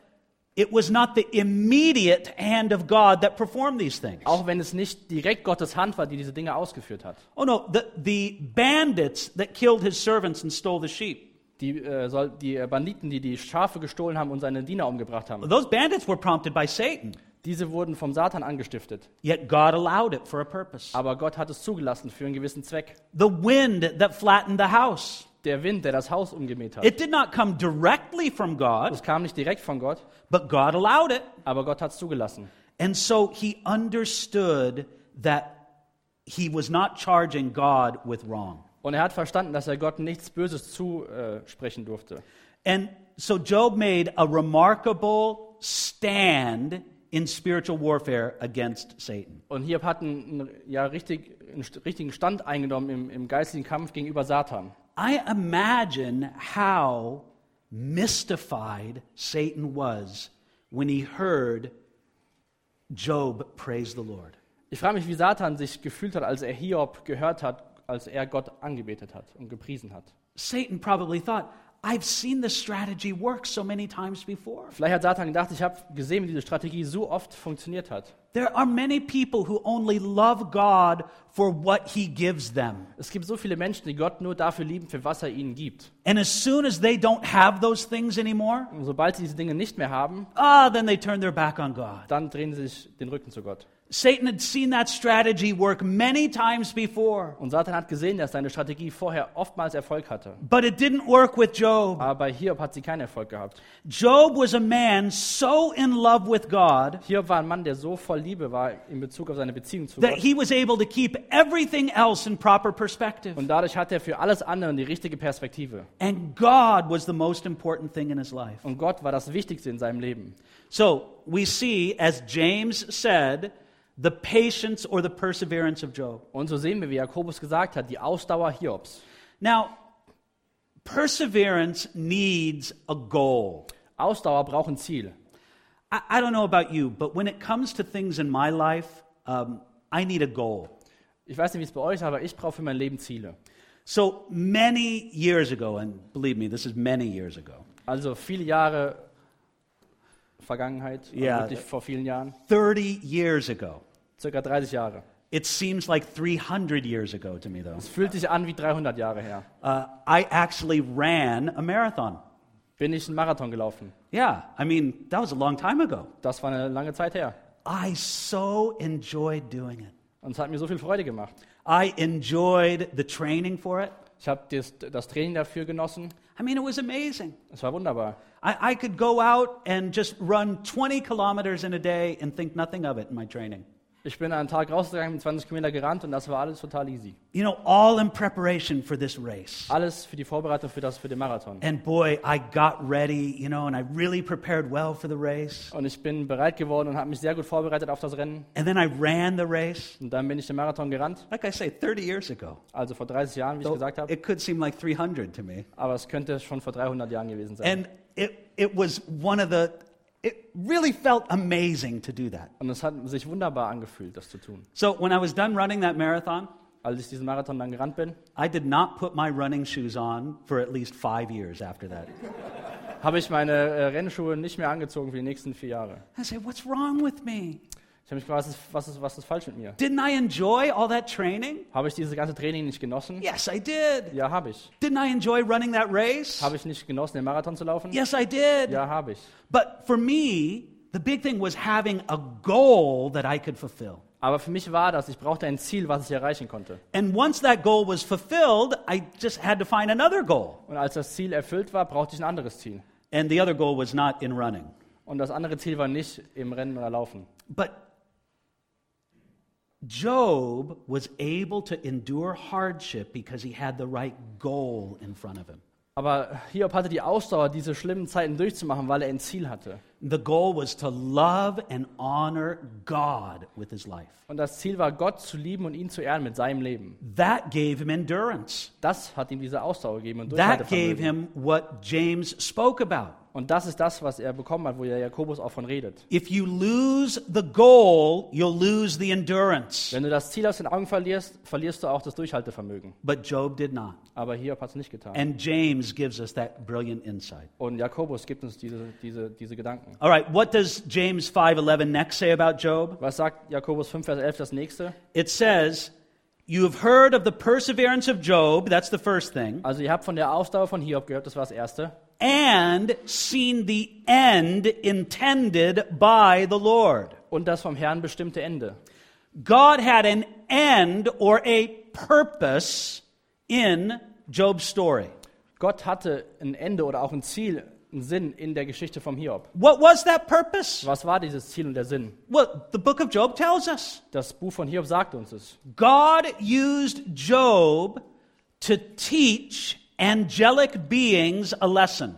Speaker 1: it was not the immediate hand of God that performed these things.
Speaker 2: Auch wenn es nicht direkt Gottes Hand war, die diese Dinge ausgeführt hat.
Speaker 1: Oh no, the, the bandits that killed his servants and stole the sheep.
Speaker 2: Die, äh, soll, die äh, Banditen, die die Schafe gestohlen haben und seine Diener umgebracht haben.
Speaker 1: Those bandits were prompted by Satan,
Speaker 2: Diese wurden vom Satan angestiftet.
Speaker 1: yet God allowed it for a purpose.
Speaker 2: Aber Gott hat es zugelassen für einen gewissen Zweck.
Speaker 1: The wind that flattened the house.
Speaker 2: Der Wind, der das Haus umgemäht hat.
Speaker 1: It did not come directly from God,
Speaker 2: Es kam nicht direkt von Gott,
Speaker 1: but God allowed it.
Speaker 2: aber Gott hat es zugelassen.
Speaker 1: And so he understood that he was not charging God with wrong.
Speaker 2: Und er hat verstanden, dass er Gott nichts Böses zusprechen durfte.
Speaker 1: And so Job made a remarkable stand in spiritual warfare against Satan.
Speaker 2: Und Hiob hat einen, ja, richtig, einen richtigen Stand eingenommen im, im geistigen Kampf gegenüber Satan.
Speaker 1: I imagine how mystified Satan was when he heard Job praise the Lord.
Speaker 2: Ich frage mich, wie Satan sich gefühlt hat, als er Hiob gehört hat, als er Gott angebetet hat und gepriesen hat.
Speaker 1: Satan probably thought, I've seen this strategy work so many times before.
Speaker 2: Vielleicht hat Satan gedacht, ich habe gesehen, wie diese Strategie so oft funktioniert hat.
Speaker 1: There are many people who only love God for what he gives them.
Speaker 2: Es gibt so viele Menschen, die Gott nur dafür lieben, für was er ihnen gibt.
Speaker 1: And as soon as they don't have those things anymore,
Speaker 2: Und sobald sie diese Dinge nicht mehr haben,
Speaker 1: ah, then they turn their back on God.
Speaker 2: dann drehen sie sich den Rücken zu Gott.
Speaker 1: Satan had seen that strategy work many times before,
Speaker 2: Und Satan hat gesehen, dass seine Strategie vorher oftmals Erfolg hatte.
Speaker 1: but it didn't work with Job.
Speaker 2: Aber bei Hiob hat sie keinen Erfolg gehabt.
Speaker 1: Job was a man so in love with God
Speaker 2: Hiob war ein Mann, der so voll Liebe war in Bezug auf seine Beziehung zu
Speaker 1: that
Speaker 2: Gott.
Speaker 1: he was able to keep everything else in proper perspective.
Speaker 2: Und dadurch hat er für alles andere die richtige Perspektive.
Speaker 1: And God was the most important thing in his life.
Speaker 2: Und Gott war das Wichtigste in seinem Leben.
Speaker 1: So we see, as James said, the patience or the perseverance of Job.
Speaker 2: Und so sehen wir, wie Jakobus gesagt hat, die Ausdauer Hiobs.
Speaker 1: Now, perseverance needs a goal.
Speaker 2: Ausdauer braucht ein Ziel.
Speaker 1: I, I don't know about you, but when it comes to things in my life, um, I need a goal.
Speaker 2: Ich weiß nicht, wie es bei euch ist, aber ich brauche für mein Leben Ziele.
Speaker 1: So many years ago, and believe me, this is many years ago,
Speaker 2: Also viele Jahre Vergangenheit, wirklich vor vielen Jahren,
Speaker 1: 30 years ago.
Speaker 2: Circa 30 Jahre.
Speaker 1: It seems like 300 years ago to me, though.
Speaker 2: Es fühlt sich an wie 300 Jahre her.
Speaker 1: Uh, I actually ran a marathon.
Speaker 2: Bin ich einen Marathon gelaufen.
Speaker 1: Yeah, I mean, that was a long time ago.
Speaker 2: Das war eine lange Zeit her.
Speaker 1: I so enjoyed doing it.
Speaker 2: Und es hat mir so viel Freude gemacht.
Speaker 1: I enjoyed the training for it.
Speaker 2: Ich habe das, das Training dafür genossen.
Speaker 1: I mean, it was amazing.
Speaker 2: Es war wunderbar.
Speaker 1: I, I could go out and just run 20 kilometers in a day and think nothing of it in my training.
Speaker 2: Ich bin einen Tag rausgegangen, mit 20 Kilometer gerannt und das war alles total easy.
Speaker 1: You know, all in preparation for this race.
Speaker 2: Alles für die Vorbereitung für, das, für den Marathon.
Speaker 1: And boy, I got ready, you know, and I really prepared well for the race.
Speaker 2: Und ich bin bereit geworden und habe mich sehr gut vorbereitet auf das Rennen.
Speaker 1: And then I ran the race.
Speaker 2: Und dann bin ich den Marathon gerannt.
Speaker 1: Like I say, 30 years ago.
Speaker 2: Also vor 30 Jahren, wie ich
Speaker 1: So
Speaker 2: gesagt habe.
Speaker 1: it could seem like 300 to me.
Speaker 2: Aber es könnte schon vor 300 Jahren gewesen sein.
Speaker 1: And it, it was one of the, it really felt amazing to do that.
Speaker 2: Und es hat sich wunderbar angefühlt, das zu tun.
Speaker 1: So when I was done running that marathon,
Speaker 2: Als ich diesen Marathon dann gerannt bin,
Speaker 1: I did not put my running shoes on for at least five years after that.
Speaker 2: habe ich meine äh, Rennschuhe nicht mehr angezogen für die nächsten vier Jahre.
Speaker 1: I said, What's wrong with me?
Speaker 2: Ich habe mich gefragt, was ist, was, ist, was ist falsch mit mir?
Speaker 1: Didn't I enjoy all that training?
Speaker 2: Habe ich dieses ganze Training nicht genossen?
Speaker 1: Yes, I did.
Speaker 2: Ja, habe ich.
Speaker 1: Didn't I enjoy running that race?
Speaker 2: Habe ich nicht genossen, den Marathon zu laufen?
Speaker 1: Yes, I did.
Speaker 2: Ja, habe ich.
Speaker 1: But for me, the big thing was having a goal that I could fulfill.
Speaker 2: Aber für mich war das, ich brauchte ein Ziel, was ich erreichen konnte.
Speaker 1: And once that goal was fulfilled, I just had to find another goal.
Speaker 2: Und als das Ziel erfüllt war, brauchte ich ein anderes Ziel.
Speaker 1: And the other goal was not in running.
Speaker 2: Und das andere Ziel war nicht im Rennen oder Laufen.
Speaker 1: But Job was able to endure hardship because he had the right goal in front of him.
Speaker 2: Aber Hiob hatte die Ausdauer, diese schlimmen Zeiten durchzumachen, weil er ein Ziel hatte.
Speaker 1: The goal was to love and honor God with his life.
Speaker 2: Und das Ziel war, Gott zu lieben und ihn zu ehren mit seinem Leben.
Speaker 1: That gave him endurance.
Speaker 2: Das hat ihm diese Ausdauer gegeben und
Speaker 1: That gave him what James spoke about.
Speaker 2: Und das ist das, was er bekommen hat, wo der Jakobus auch von redet.
Speaker 1: If you lose the goal, you'll lose the endurance.
Speaker 2: Wenn du das Ziel aus den Augen verlierst, verlierst du auch das Durchhaltevermögen.
Speaker 1: But Job did not.
Speaker 2: Aber Hiob hat es nicht getan.
Speaker 1: And James gives us that brilliant insight.
Speaker 2: Und Jakobus gibt uns diese, diese, diese Gedanken.
Speaker 1: All right, what does James 5:11 next say about Job?
Speaker 2: Was sagt Jakobus 5, Vers 11 das nächste?
Speaker 1: It says, "You have heard of the perseverance of Job, that's the first thing,
Speaker 2: Also ihr habt von der Ausdauer von Hiob gehört, das war das erste.
Speaker 1: And seen the end intended by the Lord."
Speaker 2: Und das vom Herrn bestimmte Ende.
Speaker 1: God had an end or a purpose in Job's story.
Speaker 2: Gott hatte ein Ende oder auch ein Ziel, einen Sinn in der Geschichte vom Hiob.
Speaker 1: What was that purpose?
Speaker 2: Was war dieses Ziel und der Sinn?
Speaker 1: Well, the book of Job tells us.
Speaker 2: Das Buch von Hiob sagt uns es.
Speaker 1: God used Job to teach angelic beings a lesson.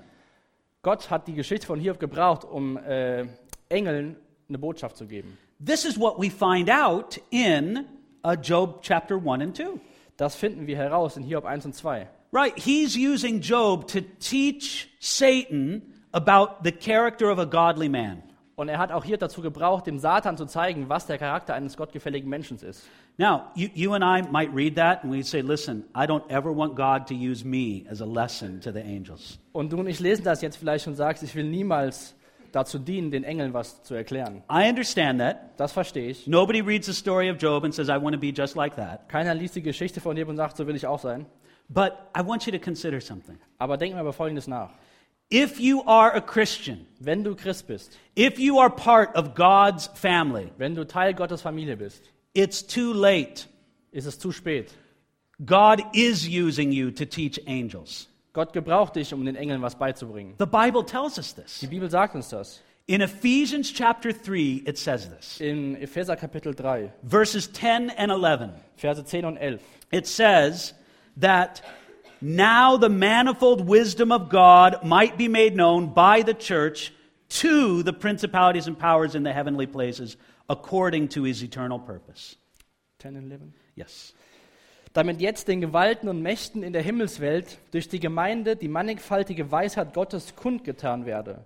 Speaker 2: Gott hat die Geschichte von Hiob gebraucht, um äh, Engeln eine Botschaft zu geben.
Speaker 1: This is what we find out in uh, Job chapter 1 and 2.
Speaker 2: Das finden wir heraus in Hiob 1 und 2.
Speaker 1: Right, he's using Job to teach Satan about the character of a godly man.
Speaker 2: Und er hat auch hier dazu gebraucht, dem Satan zu zeigen, was der Charakter eines gottgefälligen Menschen ist.
Speaker 1: Now, you, you and I might read that and we'd say, listen, I don't ever want God to use me as a lesson to the angels.
Speaker 2: Und du und ich lesen das jetzt vielleicht und sagst, ich will niemals dazu dienen, den Engeln was zu erklären.
Speaker 1: I understand that.
Speaker 2: Das verstehe ich.
Speaker 1: Nobody reads the story of Job and says, I want to be just like that.
Speaker 2: Keiner liest die Geschichte von Hiob und sagt, so will ich auch sein.
Speaker 1: But I want you to consider something.
Speaker 2: Aber denk mal über Folgendes nach.
Speaker 1: If you are a Christian,
Speaker 2: Wenn du Christ bist,
Speaker 1: if you are part of God's family,
Speaker 2: wenn du Teil Gottes Familie bist,
Speaker 1: it's too late.
Speaker 2: ist es zu spät.
Speaker 1: God is using you to teach angels.
Speaker 2: Gott gebraucht dich, um den Engeln was beizubringen.
Speaker 1: The Bible tells us this.
Speaker 2: Die Bibel sagt uns das.
Speaker 1: In Ephesians chapter 3, it says this.
Speaker 2: In Epheser Kapitel 3,
Speaker 1: Verses 10 and 11.
Speaker 2: Verse 10 und 11.
Speaker 1: It says that now the manifold wisdom of God might be made known by the church to the principalities and powers in the heavenly places according to his eternal purpose.
Speaker 2: 10 and 11.
Speaker 1: Yes.
Speaker 2: damit jetzt den Gewalten und Mächten in der Himmelswelt durch die Gemeinde die mannigfaltige Weisheit Gottes kundgetan werde,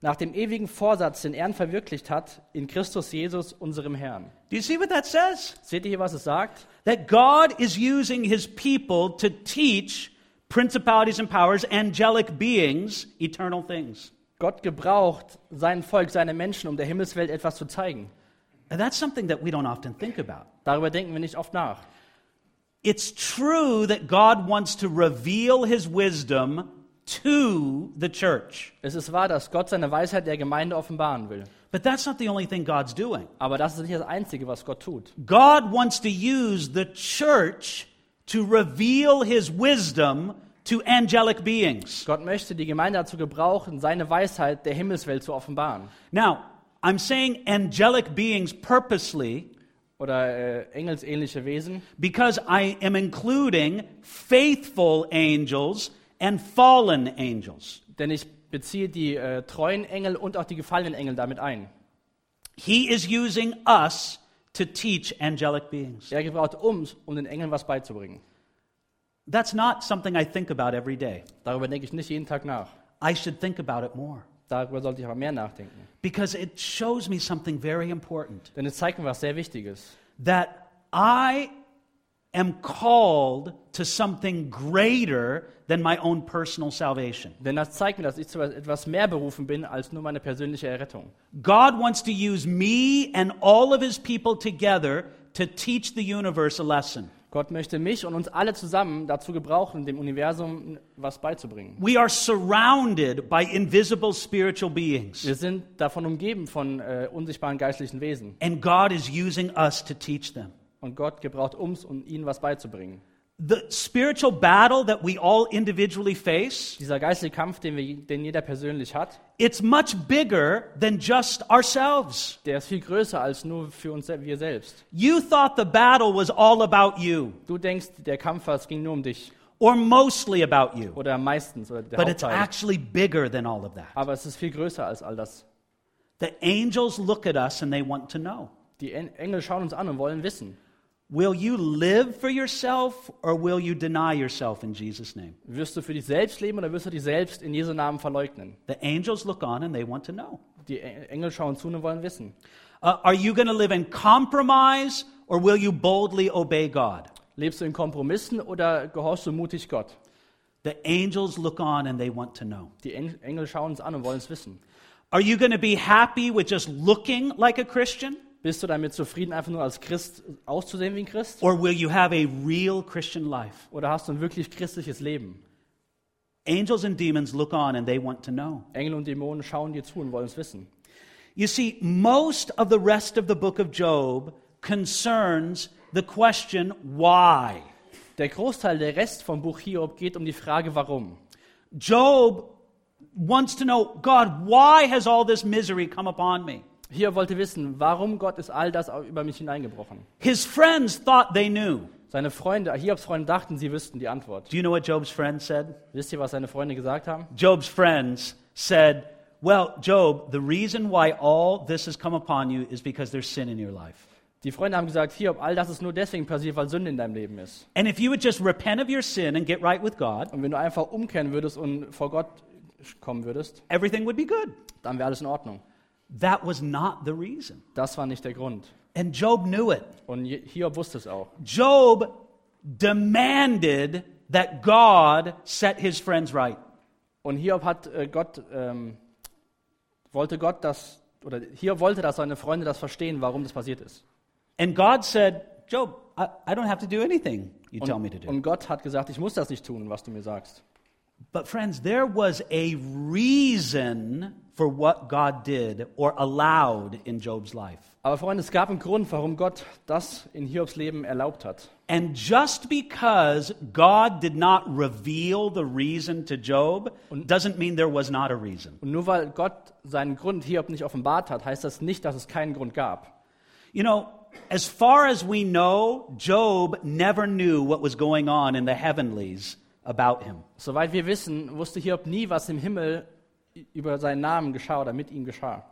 Speaker 2: nach dem ewigen Vorsatz, den er verwirklicht hat, in Christus Jesus, unserem Herrn.
Speaker 1: Do you see what that says?
Speaker 2: Seht ihr hier, was es sagt?
Speaker 1: That God is using his people to teach principalities and powers, angelic beings, eternal things.
Speaker 2: Gott gebraucht sein Volk, seine Menschen, um der Himmelswelt etwas zu zeigen.
Speaker 1: And that's something that we don't often think about.
Speaker 2: Darüber denken wir nicht oft nach.
Speaker 1: It's true that God wants to reveal his wisdom to the church.
Speaker 2: Es ist wahr, dass Gott seine Weisheit der Gemeinde offenbaren will.
Speaker 1: But that's not the only thing God's doing.
Speaker 2: Aber das ist nicht das Einzige, was Gott tut.
Speaker 1: God wants to use the church to reveal his wisdom to angelic beings.
Speaker 2: Gott möchte die Gemeinde dazu gebrauchen, seine Weisheit der Himmelswelt zu offenbaren.
Speaker 1: Now, I'm saying angelic beings purposely
Speaker 2: Oder äh, engelsähnliche Wesen,
Speaker 1: because I am including faithful angels and fallen angels.
Speaker 2: denn ich beziehe die äh, treuen Engel und auch die gefallenen Engel damit ein.
Speaker 1: He is using us to teach angelic beings.
Speaker 2: Er gebraucht uns, um den Engeln was beizubringen.
Speaker 1: That's not something I think about every day.
Speaker 2: Darüber denke ich nicht jeden Tag nach.
Speaker 1: I should think about it more
Speaker 2: Darüber sollte ich aber mehr nachdenken.
Speaker 1: because it shows me something very important
Speaker 2: Denn es zeigt mir was sehr Wichtiges.
Speaker 1: that I am called to something greater than my own personal salvation.
Speaker 2: Denn das zeigt mir, dass ich zu etwas mehr berufen bin als nur meine persönliche Errettung.
Speaker 1: God wants to use me and all of his people together to teach the universe a lesson.
Speaker 2: Gott möchte mich und uns alle zusammen dazu gebrauchen, dem Universum was beizubringen.
Speaker 1: We are surrounded by invisible spiritual beings,
Speaker 2: Wir sind davon umgeben von äh, unsichtbaren geistlichen Wesen.
Speaker 1: and God is using us to teach them.
Speaker 2: Und Gott gebraucht uns, um ihnen was beizubringen.
Speaker 1: The spiritual battle that we all individually face,
Speaker 2: Dieser geistliche Kampf, den, wir, den jeder persönlich hat,
Speaker 1: it's much bigger than just ourselves.
Speaker 2: der ist viel größer als nur für uns wir selbst.
Speaker 1: You thought the battle was all about you,
Speaker 2: Du denkst, der Kampf, es ging nur um dich
Speaker 1: or mostly about you,
Speaker 2: oder meistens oder der
Speaker 1: but it's
Speaker 2: Hauptteil.
Speaker 1: actually bigger than all of that.
Speaker 2: Aber es ist viel größer als all das.
Speaker 1: The angels look at us and they want to know.
Speaker 2: Die En- Engel schauen uns an und wollen wissen,
Speaker 1: Will you live for yourself or will you deny yourself in Jesus' name?
Speaker 2: wirst du für dich selbst leben oder wirst du dich selbst in Jesu Namen verleugnen?
Speaker 1: The angels look on and they want to know.
Speaker 2: Die Engel schauen zu und wollen wissen.
Speaker 1: Uh, are you going to live in compromise or will you boldly obey God?
Speaker 2: Lebst du in Kompromissen oder gehorchst du mutig Gott?
Speaker 1: The angels look on and they want to know.
Speaker 2: Die Engel schauen uns an und wollen es wissen.
Speaker 1: Are you going to be happy with just looking like a Christian
Speaker 2: Bist du damit zufrieden, einfach nur als Christ auszusehen wie ein Christ?
Speaker 1: or will you have a real Christian life?
Speaker 2: Oder hast du ein wirklich christliches Leben?
Speaker 1: Angels and demons look on and they want to know.
Speaker 2: Engel und Dämonen schauen dir zu und wollen es wissen.
Speaker 1: You see, most of the rest of the book of Job concerns the question why.
Speaker 2: Der Großteil, der Rest vom Buch Hiob geht um die Frage, warum.
Speaker 1: Job wants to know, God, why has all this misery come upon me?
Speaker 2: Hiob wollte wissen, warum Gott ist all das über mich hineingebrochen.
Speaker 1: His friends thought they knew.
Speaker 2: Seine Freunde, Hiobs Freunde dachten, sie wüssten die Antwort.
Speaker 1: Do you know what Job's friends said?
Speaker 2: Wisst ihr, was seine Freunde gesagt haben?
Speaker 1: Job's friends said, Well, Job, the reason why all this has come upon you is because there's sin in your life.
Speaker 2: Die Freunde haben gesagt, Hiob, all das ist nur deswegen passiert, weil Sünde in deinem Leben ist.
Speaker 1: And if you would just repent of your sin and get right with God,
Speaker 2: Und wenn du einfach umkehren würdest und vor Gott kommen würdest,
Speaker 1: everything would be good.
Speaker 2: dann wäre alles in Ordnung.
Speaker 1: That was not the reason.
Speaker 2: Das war nicht der Grund.
Speaker 1: And Job knew it.
Speaker 2: Und Hiob wusste es auch.
Speaker 1: Job demanded that God set his friends right.
Speaker 2: Und Hiob hat äh, Gott, ähm, wollte Gott das, oder Hiob wollte, dass seine Freunde das verstehen, warum das passiert ist.
Speaker 1: And God said, Job, I, I don't have to do anything you tell me to
Speaker 2: Und,
Speaker 1: do.
Speaker 2: und Gott hat gesagt, ich muss das nicht tun, was du mir sagst.
Speaker 1: But, friends, there was a reason for what God did or allowed in Job's life.
Speaker 2: Aber Freunde, es gab einen Grund, warum Gott das in Hiobs Leben erlaubt hat.
Speaker 1: And just because God did not reveal the reason to Job doesn't mean there was not a reason.
Speaker 2: Und nur weil Gott seinen Grund Hiob nicht offenbart hat, heißt das nicht, dass es keinen Grund gab.
Speaker 1: You know, as far as we know, Job never knew what was going on in the heavenlies about him.
Speaker 2: Soweit wir wissen, wusste Hiob nie, was im Himmel über seinen Namen geschah oder mit ihm geschah.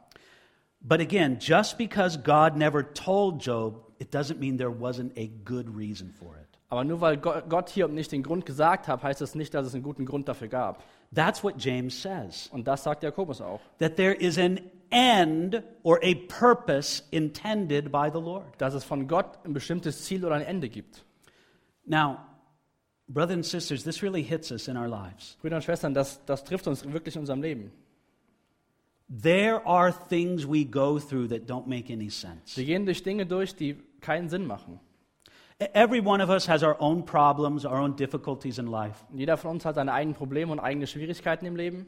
Speaker 1: But again, just because God never told Job, it doesn't mean there wasn't a good reason for it.
Speaker 2: Aber nur weil Go- Gott Hiob nicht den Grund gesagt hat, heißt das nicht, dass es einen guten Grund dafür gab.
Speaker 1: That's what James says.
Speaker 2: Und das sagt Jakobus auch.
Speaker 1: That there is an end or a purpose intended by the Lord.
Speaker 2: Dass es von Gott ein bestimmtes Ziel oder ein Ende gibt.
Speaker 1: Now, brothers and sisters, this really hits us in our lives.
Speaker 2: Brüder und Schwestern, das, das trifft uns wirklich in unserem Leben.
Speaker 1: There are things we go through that don't make any sense.
Speaker 2: Wir gehen durch Dinge durch, die keinen Sinn machen.
Speaker 1: Every one of us has our own problems, our own difficulties in life.
Speaker 2: Jeder von uns hat seine eigenen Probleme und eigene Schwierigkeiten im Leben.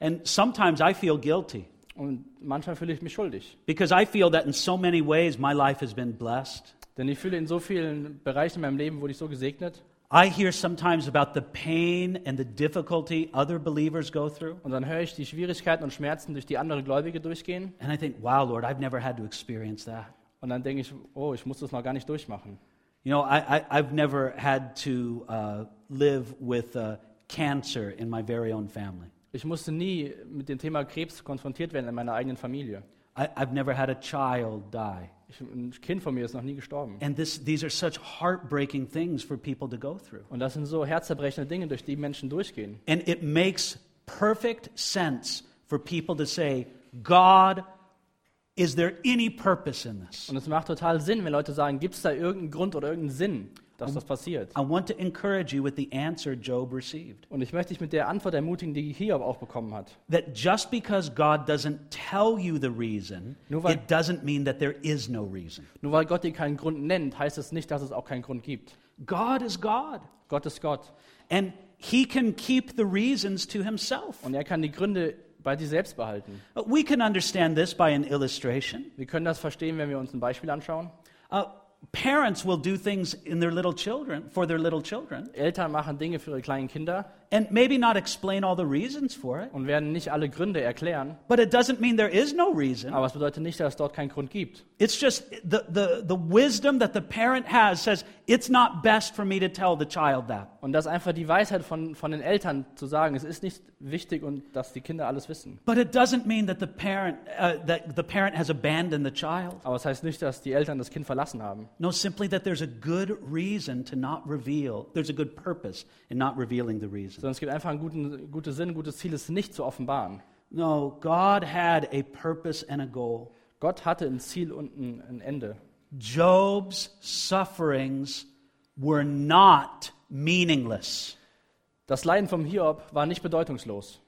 Speaker 1: And sometimes I feel guilty
Speaker 2: Und manchmal fühle ich mich schuldig.
Speaker 1: because I feel that in so many ways my life has been blessed.
Speaker 2: Denn ich fühle in so vielen Bereichen in meinem Leben wurde ich so gesegnet.
Speaker 1: I hear sometimes about the pain and the difficulty other believers go through.
Speaker 2: Und dann höre ich die Schwierigkeiten und Schmerzen, durch die andere Gläubige durchgehen.
Speaker 1: And I think, wow, Lord, I've never had to experience that.
Speaker 2: Und dann denke ich, oh, ich muss das noch gar nicht durchmachen.
Speaker 1: You know, I, I, I've never had to uh, live with uh, cancer in my very own family.
Speaker 2: Ich musste nie mit dem Thema Krebs konfrontiert werden in meiner eigenen Familie.
Speaker 1: I, I've never had a child die.
Speaker 2: Ein Kind von mir ist noch nie gestorben.
Speaker 1: And this, these are such heartbreaking things for people to go through.
Speaker 2: Und das sind so herzerbrechende Dinge, durch die Menschen durchgehen.
Speaker 1: And it makes perfect sense for people to say, God, is there any purpose in this?
Speaker 2: Und es macht total Sinn, wenn Leute sagen, gibt es da irgendeinen Grund oder irgendeinen Sinn? Dass das passiert.
Speaker 1: I want to encourage you with the answer Job received.
Speaker 2: Und ich möchte dich mit der Antwort ermutigen, die Hiob auch bekommen hat.
Speaker 1: That just because God doesn't tell you the reason,
Speaker 2: weil-
Speaker 1: it doesn't mean that there is no reason.
Speaker 2: Nur weil Gott dir keinen Grund nennt, heißt es nicht, dass es auch keinen Grund gibt.
Speaker 1: God is God,
Speaker 2: Gott ist Gott.
Speaker 1: and He can keep the reasons to Himself.
Speaker 2: Und er kann die Gründe bei dir selbst behalten.
Speaker 1: We can understand this by an illustration.
Speaker 2: Wir können das verstehen, wenn wir uns ein Beispiel anschauen.
Speaker 1: Uh, parents will do things in their little children for their little children,
Speaker 2: Eltern machen Dinge für ihre kleinen Kinder
Speaker 1: and maybe not explain all the reasons for it.
Speaker 2: und werden nicht alle Gründe erklären.
Speaker 1: But it doesn't mean there is no reason.
Speaker 2: Aber es bedeutet nicht, dass es dort keinen Grund gibt.
Speaker 1: It's just the, the, the wisdom that the parent has says it's not best for me to tell the child that.
Speaker 2: Und das einfach die Weisheit von, von den Eltern zu sagen, es ist nicht wichtig und dass die Kinder alles wissen.
Speaker 1: But it doesn't mean that the parent uh, that the parent has abandoned the child.
Speaker 2: Aber es heißt nicht, dass die Eltern das Kind verlassen haben.
Speaker 1: No, simply that there's a good reason to not reveal. There's a good purpose in not revealing the reason.
Speaker 2: Sondern es gibt einfach einen guten, guten Sinn, ein gutes Ziel, es nicht zu offenbaren.
Speaker 1: No, God had a purpose and a goal.
Speaker 2: Gott hatte ein Ziel und ein, ein Ende.
Speaker 1: Job's sufferings were not meaningless.
Speaker 2: Das Leiden vom Hiob war nicht bedeutungslos.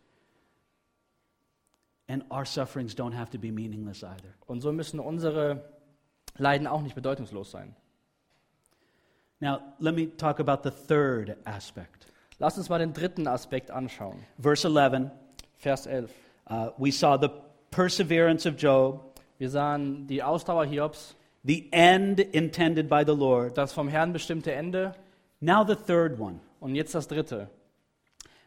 Speaker 1: And our sufferings don't have to be meaningless either.
Speaker 2: Und so müssen unsere Leiden auch nicht bedeutungslos sein.
Speaker 1: Now, let me talk about the third aspect.
Speaker 2: Lass uns mal den dritten Aspekt anschauen.
Speaker 1: Verse 11,
Speaker 2: Vers 11.
Speaker 1: uh, we saw the perseverance of Job,
Speaker 2: Wir sahen die Ausdauer Hiobs,
Speaker 1: the end intended by the Lord.
Speaker 2: das vom Herrn bestimmte Ende
Speaker 1: Now, the third one.
Speaker 2: und jetzt das dritte.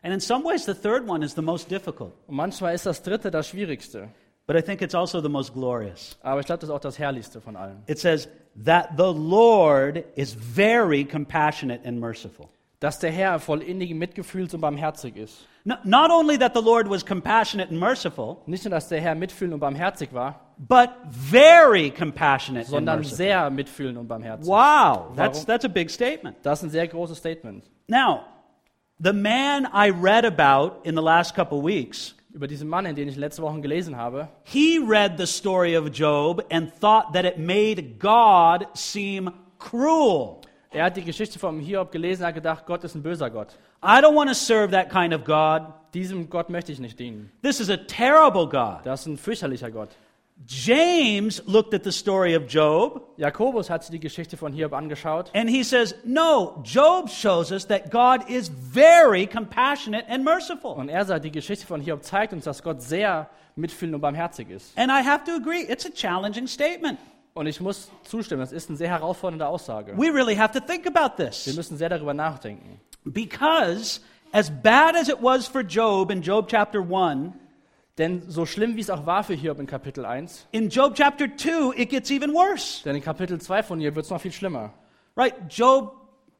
Speaker 1: And in some ways, the third one is the most difficult,
Speaker 2: Und manchmal ist das dritte das Schwierigste.
Speaker 1: but I think it's also the most glorious.
Speaker 2: Aber ich glaube, das ist auch das Herrlichste von allen.
Speaker 1: It says that the Lord is very compassionate and merciful.
Speaker 2: Dass der Herr voll innigen Mitgefühls und barmherzig ist.
Speaker 1: No- Not only that the Lord was compassionate and merciful,
Speaker 2: Nicht nur, dass der Herr mitfühlend und barmherzig war,
Speaker 1: but very compassionate and
Speaker 2: sondern
Speaker 1: merciful.
Speaker 2: sehr mitfühlend und barmherzig.
Speaker 1: Wow, that's,
Speaker 2: Warum?
Speaker 1: that's a big statement.
Speaker 2: Das ist ein sehr großes Statement.
Speaker 1: Now, the man I read about in the last couple weeks,
Speaker 2: Über diesen Mann, in den ich letzte Woche gelesen habe,
Speaker 1: he read the story of Job and thought that it made God seem cruel.
Speaker 2: Er hat die Geschichte vom Hiob gelesen hat gedacht, Gott ist ein böser Gott.
Speaker 1: I don't want to serve that kind of God.
Speaker 2: Diesem Gott möchte ich nicht dienen.
Speaker 1: This is a terrible God.
Speaker 2: Das ist ein fürchterlicher Gott.
Speaker 1: James looked at the story of Job
Speaker 2: Jakobus hat sich die Geschichte von Hiob angeschaut
Speaker 1: and he says, No, Job shows us that God is very compassionate and merciful.
Speaker 2: und er sagt, die Geschichte von Hiob zeigt uns, dass Gott sehr mitfühlend und barmherzig ist.
Speaker 1: And I have to agree, it's a challenging statement.
Speaker 2: Und ich muss zustimmen, das ist eine sehr herausfordernde Aussage.
Speaker 1: We really have to think about
Speaker 2: Wir
Speaker 1: this
Speaker 2: müssen sehr darüber nachdenken.
Speaker 1: because, as bad as it was for Job in Job chapter 1,
Speaker 2: Denn so schlimm wie es auch war für Hiob in Kapitel 1,
Speaker 1: in Job chapter 2, it gets even worse.
Speaker 2: denn in Kapitel 2 von Hiob wird es noch viel schlimmer.
Speaker 1: Right? Job,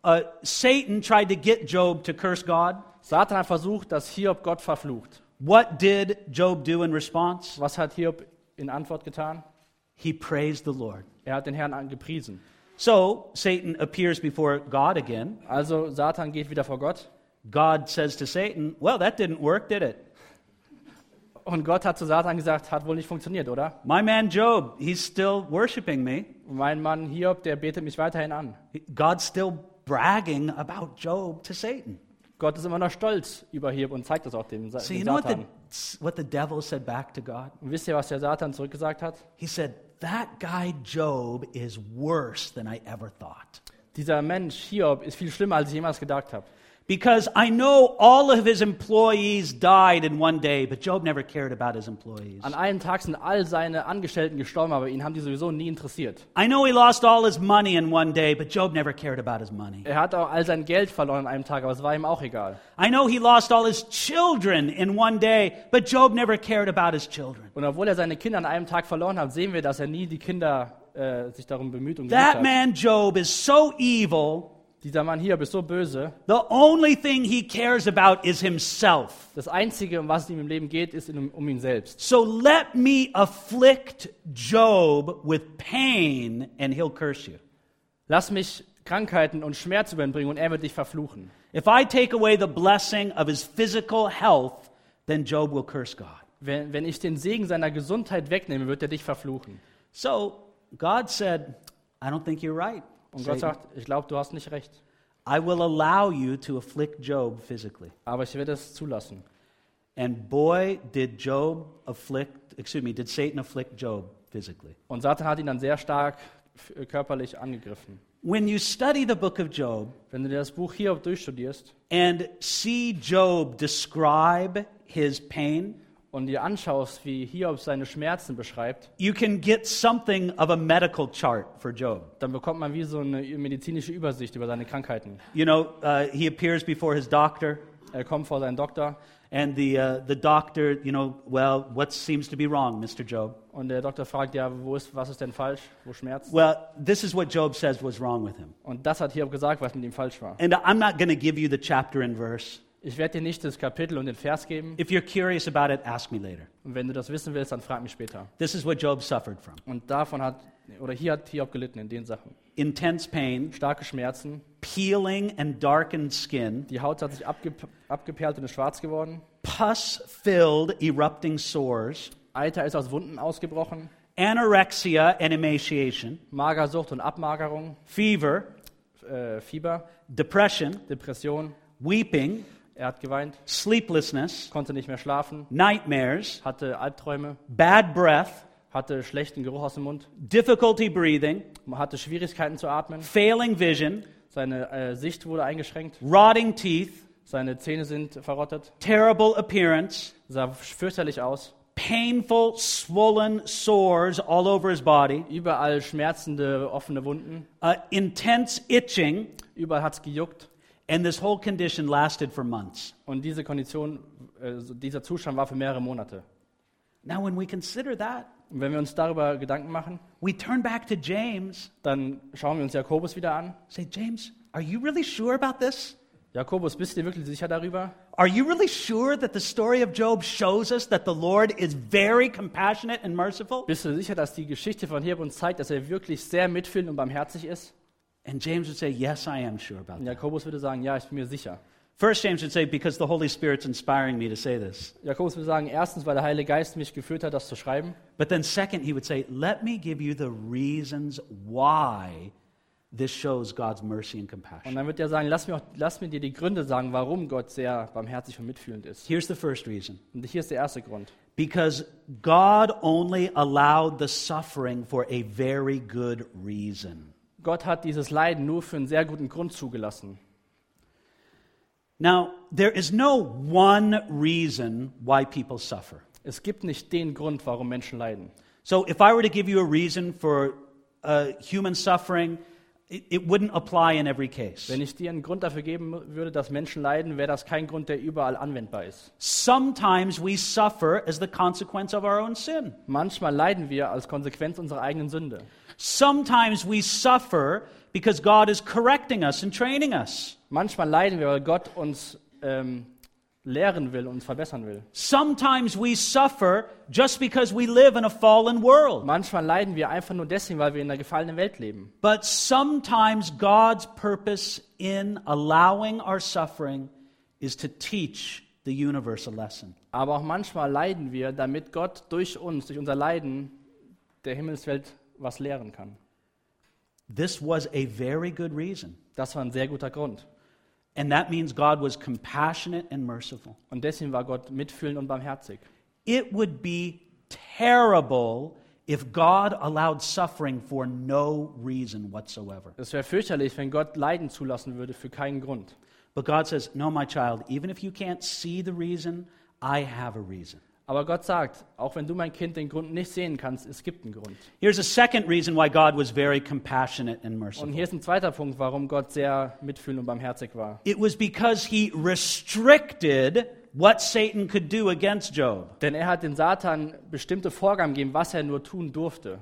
Speaker 1: uh, Satan tried to get Job to curse God.
Speaker 2: Satan hat versucht, dass Hiob Gott verflucht.
Speaker 1: What did Job do in response?
Speaker 2: Was hat Hiob in Antwort getan?
Speaker 1: He praised the Lord.
Speaker 2: Er hat den Herrn angepriesen.
Speaker 1: So Satan appears before God again.
Speaker 2: Also Satan geht wieder vor Gott
Speaker 1: God says to Satan, Well, that didn't work, did it?
Speaker 2: und Gott hat zu Satan gesagt, hat wohl nicht funktioniert, oder?
Speaker 1: My man Job, he's still worshiping me.
Speaker 2: Mein Mann Hiob, der betet mich weiterhin an.
Speaker 1: God's still bragging about Job to Satan.
Speaker 2: Gott ist immer noch stolz über Hiob und zeigt das auch dem,
Speaker 1: So
Speaker 2: dem Satan.
Speaker 1: What the devil said back to God?
Speaker 2: Und wisst ihr, was der Satan zurückgesagt hat?
Speaker 1: He said, That guy Job is worse than I ever thought.
Speaker 2: Dieser Mensch Hiob ist viel schlimmer, als ich jemals gedacht habe.
Speaker 1: Because I know all of his employees died in one day, but Job never cared about his employees.
Speaker 2: An einem Tag sind all seine Angestellten gestorben, aber ihn haben die sowieso nie interessiert.
Speaker 1: I know he lost all his money in one day, but Job never cared about his money.
Speaker 2: Er hat auch all sein Geld verloren an einem Tag, aber es war ihm auch egal.
Speaker 1: I know he lost all his children in one day, but Job never cared about his children.
Speaker 2: Und obwohl er seine Kinder an einem Tag verloren hat, sehen wir, dass er nie die Kinder äh, sich darum bemüht und
Speaker 1: That
Speaker 2: hat.
Speaker 1: man Job is so evil,
Speaker 2: Dieser Mann Hiob ist so böse.
Speaker 1: the only thing he cares about is himself.
Speaker 2: Das Einzige, um was es ihm im Leben geht, ist um, um ihn selbst.
Speaker 1: So let me afflict Job with pain, and he'll curse you.
Speaker 2: Lass mich Krankheiten und Schmerz überbringen und er wird dich verfluchen.
Speaker 1: If I take away the blessing of his physical health, then Job will curse God.
Speaker 2: Wenn, wenn ich den Segen seiner Gesundheit wegnehme, wird er dich verfluchen.
Speaker 1: So God said, I don't think you're right.
Speaker 2: Und Gott sagt, ich glaube, du hast nicht recht.
Speaker 1: I will allow you to afflict Job physically.
Speaker 2: Aber ich werde es zulassen.
Speaker 1: And boy, did Job afflict, excuse me, did Satan afflict Job physically.
Speaker 2: Und Satan hat ihn dann sehr stark f- körperlich angegriffen.
Speaker 1: When you study the book of Job
Speaker 2: Wenn du das Buch hier durchstudierst
Speaker 1: and see Job describe his pain,
Speaker 2: und dir anschaust, wie Hiob seine Schmerzen beschreibt,
Speaker 1: you can get something of a medical chart for Job.
Speaker 2: dann bekommt man wie so eine medizinische Übersicht über seine Krankheiten.
Speaker 1: You know, uh, he appears before his doctor,
Speaker 2: Er kommt vor seinen Doktor
Speaker 1: and the, uh, the doctor, you know, well, what seems to be wrong, Mr. Job?
Speaker 2: und der Doktor fragt, ja, wo ist, was ist denn falsch, wo schmerzt?
Speaker 1: Well, this is what Job says was wrong with him.
Speaker 2: Und das hat Hiob gesagt, was mit ihm falsch war.
Speaker 1: And I'm not going to give you the chapter and verse.
Speaker 2: Ich werde dir nicht das Kapitel und den Vers geben.
Speaker 1: If you're curious about it, ask me later.
Speaker 2: Und wenn du das wissen willst, dann frag mich später.
Speaker 1: This is what Job suffered from
Speaker 2: Und davon hat, oder hier hat Hiob gelitten in den Sachen.
Speaker 1: intense pain,
Speaker 2: Starke Schmerzen,
Speaker 1: peeling and darkened skin,
Speaker 2: die Haut hat sich abge, abgeperlt und ist schwarz geworden.
Speaker 1: pus filled, erupting sores,
Speaker 2: Eiter ist aus Wunden ausgebrochen.
Speaker 1: anorexia and emaciation,
Speaker 2: Magersucht und Abmagerung.
Speaker 1: fever,
Speaker 2: Äh, Fieber,
Speaker 1: depression,
Speaker 2: Depression.
Speaker 1: weeping,
Speaker 2: Er hat geweint,
Speaker 1: sleeplessness,
Speaker 2: konnte nicht mehr schlafen,
Speaker 1: nightmares,
Speaker 2: hatte Albträume,
Speaker 1: bad breath,
Speaker 2: hatte schlechten Geruch aus dem Mund,
Speaker 1: difficulty breathing,
Speaker 2: hatte Schwierigkeiten zu atmen.
Speaker 1: failing vision,
Speaker 2: Seine äh, Sicht wurde eingeschränkt.
Speaker 1: rotting teeth,
Speaker 2: Seine Zähne sind verrottet.
Speaker 1: terrible appearance,
Speaker 2: Sah fürchterlich aus.
Speaker 1: painful, swollen sores all over his body,
Speaker 2: Überall schmerzende, offene Wunden.
Speaker 1: uh, intense itching,
Speaker 2: Überall hat es gejuckt.
Speaker 1: And this whole condition lasted for months.
Speaker 2: Und diese Kondition, äh, dieser Zustand war für mehrere Monate.
Speaker 1: Now, when we consider that,
Speaker 2: Und wenn wir uns darüber Gedanken machen,
Speaker 1: we turn back to James.
Speaker 2: dann schauen wir uns Jakobus wieder an.
Speaker 1: Say, James, are you really sure about this?
Speaker 2: Jakobus, bist du wirklich sicher darüber?
Speaker 1: Are you really sure that the story of Job shows us that the Lord is very compassionate and merciful?
Speaker 2: Bist du sicher, dass die Geschichte von Hiob uns zeigt, dass er wirklich sehr mitfühlend und barmherzig ist?
Speaker 1: And James would say, Yes, I am sure about
Speaker 2: Und
Speaker 1: that.
Speaker 2: Jakobus würde sagen, ja, ich bin mir sicher.
Speaker 1: First, James would say, Because the Holy Spirit's inspiring me to say this.
Speaker 2: Jakobus würde sagen, erstens, weil der Heilige Geist mich geführt hat, das zu schreiben.
Speaker 1: But then, second, he would say, Let me give you the reasons why this shows God's mercy and
Speaker 2: Und
Speaker 1: compassion.
Speaker 2: dann wird er sagen, lass mir, auch, lass mir dir die Gründe sagen, warum Gott sehr barmherzig und mitfühlend ist.
Speaker 1: Here's the first reason
Speaker 2: Und hier ist der erste Grund.
Speaker 1: because God only allowed the suffering for a very good reason.
Speaker 2: Gott hat dieses Leiden nur für einen sehr guten Grund zugelassen.
Speaker 1: Now, there is no one reason why people suffer.
Speaker 2: Es gibt nicht den Grund, warum Menschen leiden.
Speaker 1: So, if I were to give you a reason for uh, human suffering, it, it wouldn't apply in every case.
Speaker 2: Wenn ich dir einen Grund dafür geben würde, dass Menschen leiden, wäre das kein Grund, der überall anwendbar ist.
Speaker 1: Sometimes we suffer as the consequence of our own sin.
Speaker 2: Manchmal leiden wir als Konsequenz unserer eigenen Sünde.
Speaker 1: Sometimes we suffer because God is correcting us and training us.
Speaker 2: Manchmal leiden wir, weil Gott uns ähm, lehren will, uns verbessern will.
Speaker 1: Sometimes we suffer just because we live in a fallen world.
Speaker 2: Manchmal leiden wir einfach nur deswegen, weil wir in einer gefallenen Welt leben.
Speaker 1: But sometimes God's purpose in allowing our suffering is to teach the universe a lesson.
Speaker 2: Aber auch manchmal leiden wir, damit Gott durch uns, durch unser Leiden, der Himmelswelt was lehren kann.
Speaker 1: This was a very good reason.
Speaker 2: Das war ein sehr guter Grund.
Speaker 1: And that means God was compassionate and merciful.
Speaker 2: Und deswegen war Gott mitfühlend und barmherzig.
Speaker 1: It would be terrible if God allowed suffering for no reason whatsoever.
Speaker 2: Es wäre fürchterlich, wenn Gott Leiden zulassen würde für keinen Grund.
Speaker 1: But God says, No, my child, even if you can't see the reason, I have a reason.
Speaker 2: Aber Gott sagt, auch wenn du mein Kind den Grund nicht sehen kannst, es gibt einen Grund.
Speaker 1: Here's a second reason why God was very compassionate and
Speaker 2: Und
Speaker 1: merciful.
Speaker 2: hier ist ein zweiter Punkt, warum Gott sehr mitfühlend und barmherzig war.
Speaker 1: It was because he restricted what Satan could do against Job.
Speaker 2: Denn er hat den Satan bestimmte Vorgaben gegeben, was er nur tun durfte.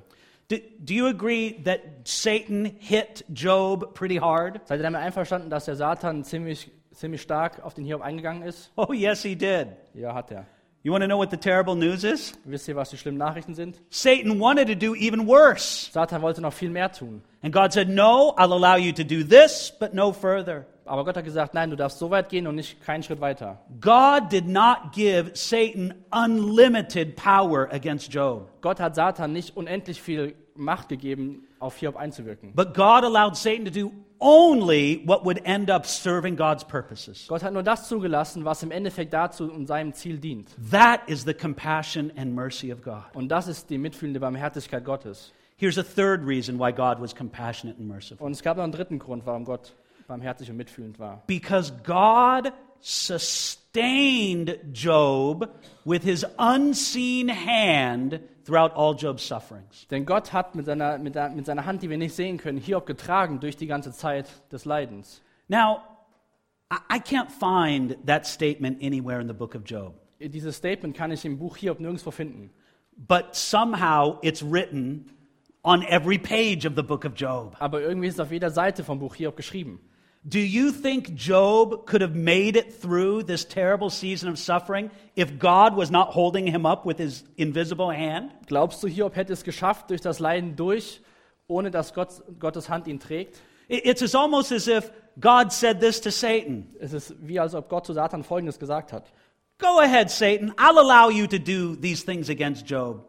Speaker 1: Do, do you agree that Satan hit Job pretty hard?
Speaker 2: Seid ihr damit einverstanden, dass der Satan ziemlich, ziemlich stark auf den Hiob eingegangen ist?
Speaker 1: Oh, yes, he did.
Speaker 2: Ja, hat er.
Speaker 1: You want to know what the terrible news is?
Speaker 2: Wisst ihr, was die schlimmen Nachrichten sind?
Speaker 1: Satan wanted to do even worse.
Speaker 2: Satan wollte noch viel mehr tun.
Speaker 1: And God said, No, I'll allow you to do this, but no further.
Speaker 2: Aber Gott hat gesagt, nein, du darfst so weit gehen und nicht keinen Schritt weiter.
Speaker 1: God did not give Satan unlimited power against Job.
Speaker 2: Gott hat Satan nicht unendlich viel Macht gegeben, auf Hiob einzuwirken.
Speaker 1: But God allowed Satan to do only what would end up serving God's purposes.
Speaker 2: Gott hat nur das zugelassen, was im Endeffekt dazu und seinem Ziel dient.
Speaker 1: That is the compassion and mercy of God.
Speaker 2: Und das ist die mitfühlende Barmherzigkeit Gottes.
Speaker 1: Here's a third reason why God was compassionate and merciful.
Speaker 2: Und es gab noch einen dritten Grund, warum Gott barmherzig und mitfühlend war.
Speaker 1: Because God sustained Job with his unseen hand throughout all Job's sufferings.
Speaker 2: Denn Gott hat mit seiner, mit, der, mit seiner Hand, die wir nicht sehen können, Hiob getragen durch die ganze Zeit des Leidens.
Speaker 1: Now, I can't find that statement anywhere in the book of Job,
Speaker 2: Dieses Statement kann ich im Buch Hiob nirgendwo finden.
Speaker 1: but somehow it's written on every page of the book of Job.
Speaker 2: Aber irgendwie ist es auf jeder Seite vom Buch Hiob geschrieben.
Speaker 1: Do you think Job could have made it through this terrible season of suffering if God was not holding him up with his invisible hand?
Speaker 2: Glaubst du, Hiob hätte es geschafft durch das Leiden durch, ohne dass Gott, Gottes Hand ihn trägt?
Speaker 1: It's as almost as if God said this to Satan
Speaker 2: Es ist wie, als ob Gott zu Satan Folgendes gesagt hat.
Speaker 1: Go ahead, Satan. I'll allow you to do these things against Job.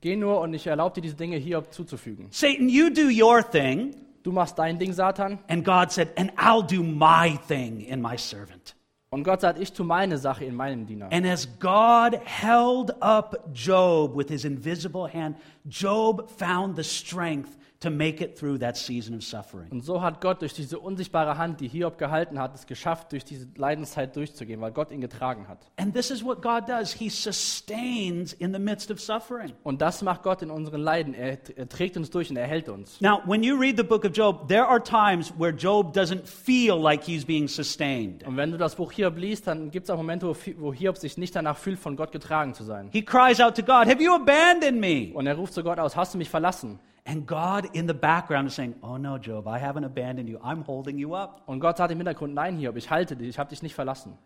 Speaker 2: Geh nur und ich erlaube dir, diese Dinge Hiob zuzufügen.
Speaker 1: Satan, you do your thing.
Speaker 2: Du machst dein Ding, Satan.
Speaker 1: And God said, And I'll do my thing in my servant.
Speaker 2: Und Gott sagt, ich tue meine Sache in meinem Diener.
Speaker 1: And as God held up Job with his invisible hand, Job found the strength to make it through that season of suffering.
Speaker 2: Und so hat Gott durch diese unsichtbare Hand, die Hiob gehalten hat, es geschafft, durch diese Leidenszeit durchzugehen, weil Gott ihn getragen hat.
Speaker 1: And this is what God does. He sustains in the midst of suffering.
Speaker 2: Und das macht Gott in unseren Leiden. Er, er trägt uns durch und er hält uns.
Speaker 1: Now, when you read the book of Job, there are times where Job doesn't feel like he's being sustained.
Speaker 2: Und wenn du das Buch Hiob liest, dann gibt es auch Momente, wo, wo Hiob sich nicht danach fühlt, von Gott getragen zu sein.
Speaker 1: He cries out to God, Have you abandoned me?
Speaker 2: Und er ruft zu Gott aus, hast du mich verlassen?
Speaker 1: And God in the background is saying, Oh no, Job, I haven't abandoned you. I'm holding you up.
Speaker 2: Und Gott sagt im Hintergrund, nein Hiob, ich halte dich, ich habe dich nicht verlassen.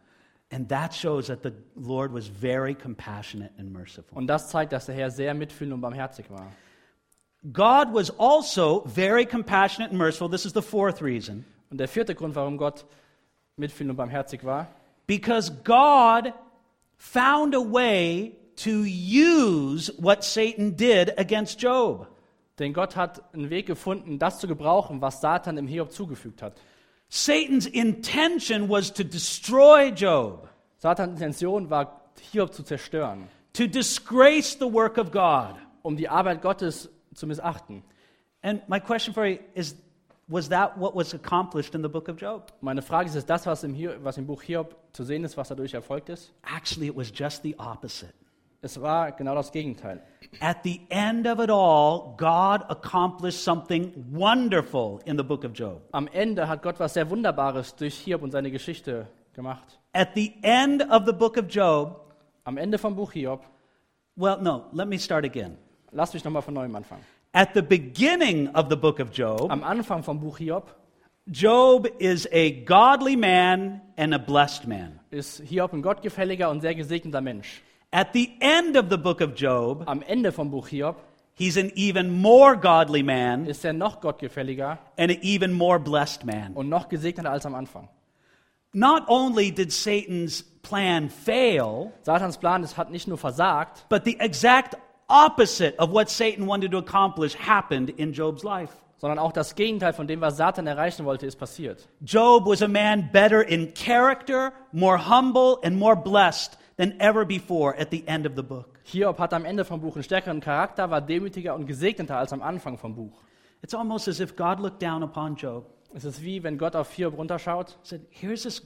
Speaker 1: And that shows that the Lord was very compassionate and merciful.
Speaker 2: Und das zeigt, dass der Herr sehr mitfühlend und barmherzig war.
Speaker 1: God was also very compassionate and merciful. This is the fourth reason.
Speaker 2: Und der vierte Grund, warum Gott mitfühlend und barmherzig war,
Speaker 1: Because God found a way to use what Satan did against Job.
Speaker 2: Denn Gott hat einen Weg gefunden, das zu gebrauchen, was Satan dem Hiob zugefügt hat.
Speaker 1: Satan's intention was to destroy Job,
Speaker 2: Satans Intention war, Hiob zu zerstören,
Speaker 1: to disgrace the work of God.
Speaker 2: um die Arbeit Gottes zu missachten.
Speaker 1: And my question for you is was that what was accomplished in the book of Job?
Speaker 2: Meine Frage ist, ist das, was im, was im Buch Hiob zu sehen ist, was dadurch erfolgt ist?
Speaker 1: Actually, it was just the opposite.
Speaker 2: Es war genau das Gegenteil.
Speaker 1: At the end of it all, God accomplished something wonderful in the book of Job.
Speaker 2: Am Ende hat Gott was sehr Wunderbares durch Hiob und seine Geschichte gemacht.
Speaker 1: At the end of the book of Job,
Speaker 2: Am Ende vom Buch Hiob,
Speaker 1: well, no, let me start again.
Speaker 2: lass mich nochmal von neuem anfangen.
Speaker 1: At the beginning of the book of Job,
Speaker 2: Am Anfang vom Buch Hiob
Speaker 1: Job is a godly man and a blessed man.
Speaker 2: ist Hiob ein gottgefälliger und sehr gesegneter Mensch.
Speaker 1: At the end of the book of Job,
Speaker 2: Am Ende vom Buch Hiob
Speaker 1: he's an even more godly man
Speaker 2: ist er noch gottgefälliger
Speaker 1: and an even more blessed man.
Speaker 2: und noch gesegneter als am Anfang.
Speaker 1: Not only did Satan's plan fail,
Speaker 2: Satans Plan ist, hat nicht nur versagt,
Speaker 1: but the exact opposite of what Satan wanted to accomplish happened in Job's life.
Speaker 2: sondern auch das Gegenteil von dem, was Satan erreichen wollte, ist passiert.
Speaker 1: Job was a man better in character, more humble, and more blessed than ever before at the end of the book.
Speaker 2: Hiob hat am Ende vom Buch einen stärkeren Charakter, war demütiger und gesegneter als am Anfang vom Buch.
Speaker 1: It's almost as if God looked down upon Job
Speaker 2: Es ist wie, wenn Gott auf Hiob runterschaut
Speaker 1: said, Here's this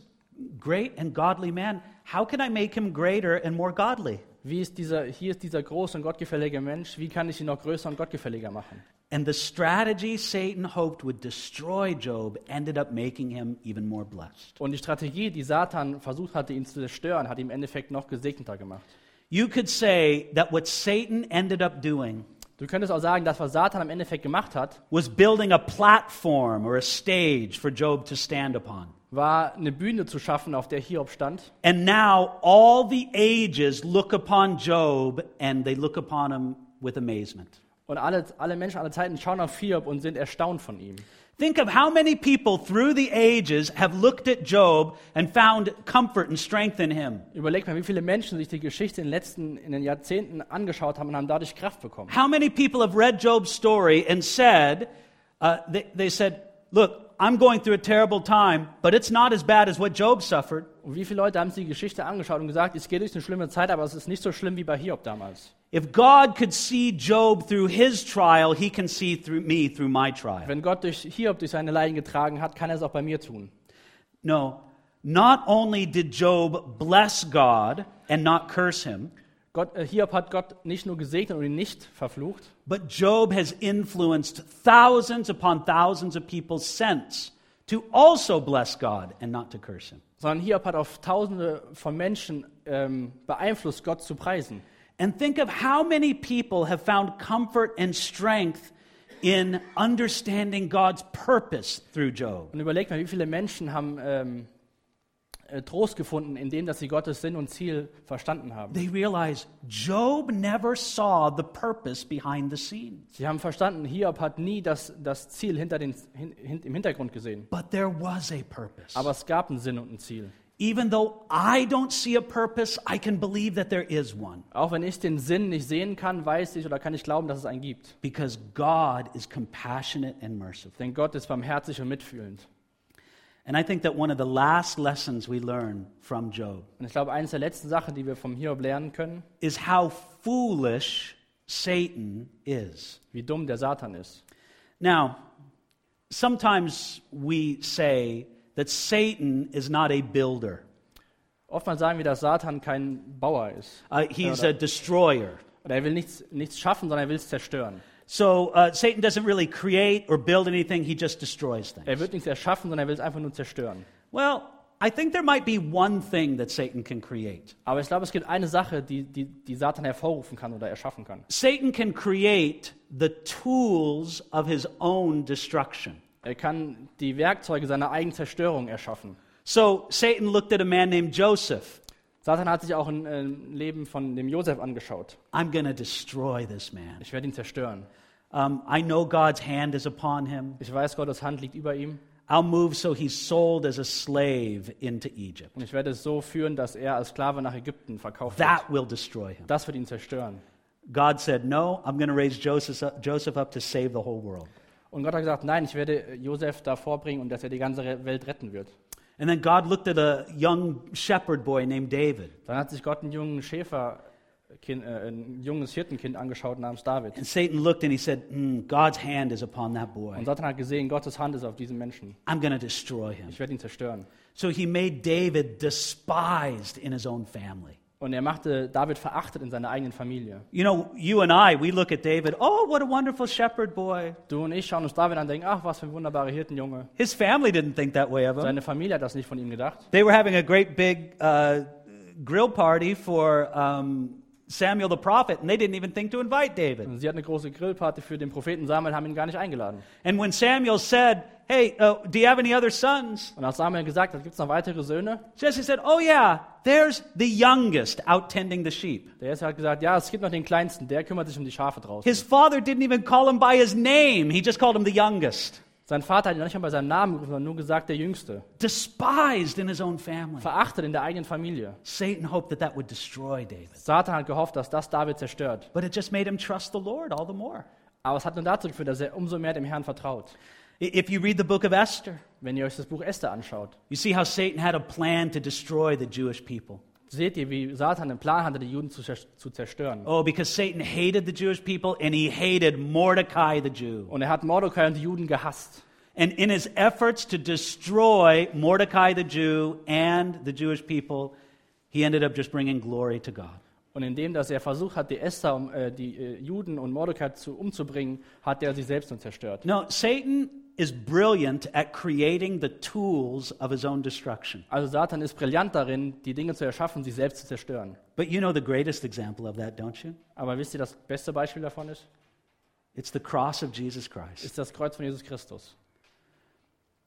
Speaker 1: great and godly man. How can I make him greater and more godly?
Speaker 2: Wie ist dieser, hier ist dieser große und gottgefällige Mensch, wie kann ich ihn noch größer und gottgefälliger machen?
Speaker 1: And the strategy Satan hoped would destroy Job ended up making him even more blessed.
Speaker 2: Und die Strategie, die Satan versucht hatte, ihn zu zerstören, hat ihn im Endeffekt noch gesegneter gemacht.
Speaker 1: You could say that what Satan ended up doing
Speaker 2: Du könntest auch sagen, dass was Satan im Endeffekt gemacht hat,
Speaker 1: was building a platform or a stage for Job to stand upon.
Speaker 2: war eine Bühne zu schaffen, auf der Hiob stand.
Speaker 1: And now all the ages look upon Job and they look upon him with amazement.
Speaker 2: Und alle, alle Menschen aller Zeiten schauen auf Hiob und sind erstaunt von ihm.
Speaker 1: Think of how many people through the ages have looked at Job and found comfort and strength in him.
Speaker 2: Überleg mal, wie viele Menschen sich die Geschichte in den letzten in den Jahrzehnten angeschaut haben und haben dadurch Kraft bekommen.
Speaker 1: How many people have read Job's story and said, uh, they, they said, Look, I'm going through a terrible time, but it's not as bad as what Job suffered.
Speaker 2: Und wie viele Leute haben sich die Geschichte angeschaut und gesagt, es geht durch eine schlimme Zeit, aber es ist nicht so schlimm wie bei Hiob damals.
Speaker 1: If God could see Job through his trial, he can see through me through my trial.
Speaker 2: Wenn Gott durch Hiob durch seine Leiden getragen hat, kann er es auch bei mir tun.
Speaker 1: No, not only did Job bless God and not curse him,
Speaker 2: Gott, äh, Hiob hat Gott nicht nur gesegnet und ihn nicht verflucht,
Speaker 1: but Job has influenced thousands upon thousands of people since to also bless God and not to curse him.
Speaker 2: sondern Hiob hat auf Tausende von Menschen ähm, beeinflusst, Gott zu preisen.
Speaker 1: And think of how many people have found comfort and strength in understanding God's purpose through Job.
Speaker 2: Und überlegt mal, wie viele Menschen haben ähm, äh, Trost gefunden, indem dass sie Gottes Sinn und Ziel verstanden haben.
Speaker 1: They realize Job never saw the purpose behind the scenes.
Speaker 2: Sie haben verstanden, Hiob hat nie das, das Ziel hinter den, hin, hin, im Hintergrund gesehen.
Speaker 1: But there was a purpose.
Speaker 2: Aber es gab einen Sinn und ein Ziel.
Speaker 1: Even though I don't see a purpose, I can believe that there is one.
Speaker 2: Auch wenn ich den Sinn nicht sehen kann, weiß ich oder kann ich glauben, dass es einen gibt.
Speaker 1: Because God is compassionate and merciful.
Speaker 2: Denn Gott ist barmherzig und mitfühlend.
Speaker 1: And I think that one of the last lessons we learn from Job
Speaker 2: Und ich glaube, eines der letzten Sachen, die wir vom Hiob lernen können,
Speaker 1: is how foolish Satan is.
Speaker 2: wie dumm der Satan ist.
Speaker 1: Now, sometimes we say that Satan is not a builder,
Speaker 2: Oftmals sagen wir, dass Satan kein Bauer ist.
Speaker 1: uh, he's a destroyer.
Speaker 2: Oder er will nichts, nichts schaffen, sondern er will es zerstören.
Speaker 1: So uh, Satan doesn't really create or build anything, he just destroys
Speaker 2: Er
Speaker 1: things.
Speaker 2: wird nichts erschaffen, sondern er will es einfach nur zerstören.
Speaker 1: Well, I think there might be one thing that Satan can create.
Speaker 2: Aber ich glaube, es gibt eine Sache, die, die, die Satan hervorrufen kann oder erschaffen kann.
Speaker 1: Satan can create the tools of his own destruction.
Speaker 2: Er kann die Werkzeuge seiner eigenen Zerstörung erschaffen.
Speaker 1: So Satan looked at a man named Joseph.
Speaker 2: Satan hat sich auch ein äh, Leben von dem Josef angeschaut.
Speaker 1: I'm to destroy this man.
Speaker 2: Ich werde ihn zerstören.
Speaker 1: Um, I know God's hand is upon him.
Speaker 2: Ich weiß, Gottes Hand liegt über ihm.
Speaker 1: I'll move so he's sold as a slave into Egypt.
Speaker 2: Und ich werde es so führen, dass er als Sklave nach Ägypten verkauft
Speaker 1: That
Speaker 2: wird.
Speaker 1: will destroy him.
Speaker 2: Das wird ihn zerstören.
Speaker 1: God said, No, I'm going to raise Joseph up, Joseph up to save the whole world.
Speaker 2: Und Gott hat gesagt, nein, ich werde Josef davor bringen und dass er die ganze Welt retten wird.
Speaker 1: And then God looked at a young shepherd boy named David.
Speaker 2: Dann hat sich Gott einen jungen Schäferkind, äh, ein junges Hirtenkind angeschaut namens David.
Speaker 1: And Satan looked and he said, "Mm, God's hand is upon that boy.
Speaker 2: Und Satan hat gesehen, Gottes Hand ist auf diesem Menschen.
Speaker 1: I'm going to destroy him.
Speaker 2: Ich werde ihn zerstören.
Speaker 1: So he made David despised in his own family.
Speaker 2: Und er machte David verachtet in seiner eigenen Familie.
Speaker 1: You know, you and I, we look at David, oh, what a wonderful shepherd boy.
Speaker 2: Du und ich schauen uns David an und denken, ach, was für ein wunderbarer Hirtenjunge.
Speaker 1: His family didn't think that way of him.
Speaker 2: Seine Familie hat das nicht von ihm gedacht.
Speaker 1: They were having a great big uh, grill party for um, Samuel the prophet, and they didn't even think to invite David.
Speaker 2: Sie hat eine große Grillparty für den Propheten Samuel, haben ihn gar nicht eingeladen.
Speaker 1: And when Samuel said, hey, uh, do you have any other sons?
Speaker 2: Und als Samuel gesagt hat, gibt es noch weitere Söhne,
Speaker 1: Jesse said, oh, yeah, there's the youngest out tending the sheep.
Speaker 2: der Jesse hat gesagt, ja, es gibt noch den Kleinsten, der kümmert sich um die Schafe draußen.
Speaker 1: His father didn't even call him by his name, he just called him the youngest.
Speaker 2: Sein Vater hat ihn noch nicht mal bei seinem Namen gerufen, sondern nur gesagt, der Jüngste.
Speaker 1: Despised in his own family.
Speaker 2: Verachtet in der eigenen Familie.
Speaker 1: Satan hoped that that would destroy David.
Speaker 2: Satan hat gehofft, dass das David zerstört.
Speaker 1: But it just made him trust the Lord all the more.
Speaker 2: Aber es hat nur dazu geführt, dass er umso mehr dem Herrn vertraut.
Speaker 1: If you read the book of Esther,
Speaker 2: Wenn ihr euch das Buch Esther anschaut,
Speaker 1: you see how Satan had a plan to destroy the Jewish people.
Speaker 2: Seht ihr, wie Satan einen Plan hatte, die Juden zu, zu zerstören.
Speaker 1: Oh, because Satan hated the Jewish people and he hated Mordecai the Jew.
Speaker 2: Und er hat Mordecai und die Juden gehasst.
Speaker 1: And in his efforts to destroy Mordecai the Jew and the Jewish people, he ended up just bringing glory to God.
Speaker 2: Und indem, dass er versucht hat, die Esther, äh, die äh, Juden und Mordecai zu, umzubringen, hat er sich selbst nur zerstört.
Speaker 1: No, Satan is brilliant at creating the tools of his own destruction.
Speaker 2: Also Satan ist brillant darin, die Dinge zu erschaffen, sich selbst zu zerstören.
Speaker 1: But you know the greatest example of that, don't you?
Speaker 2: Aber wisst ihr, das beste Beispiel davon ist?
Speaker 1: It's the cross of Jesus Christ.
Speaker 2: Ist das Kreuz von Jesus Christus.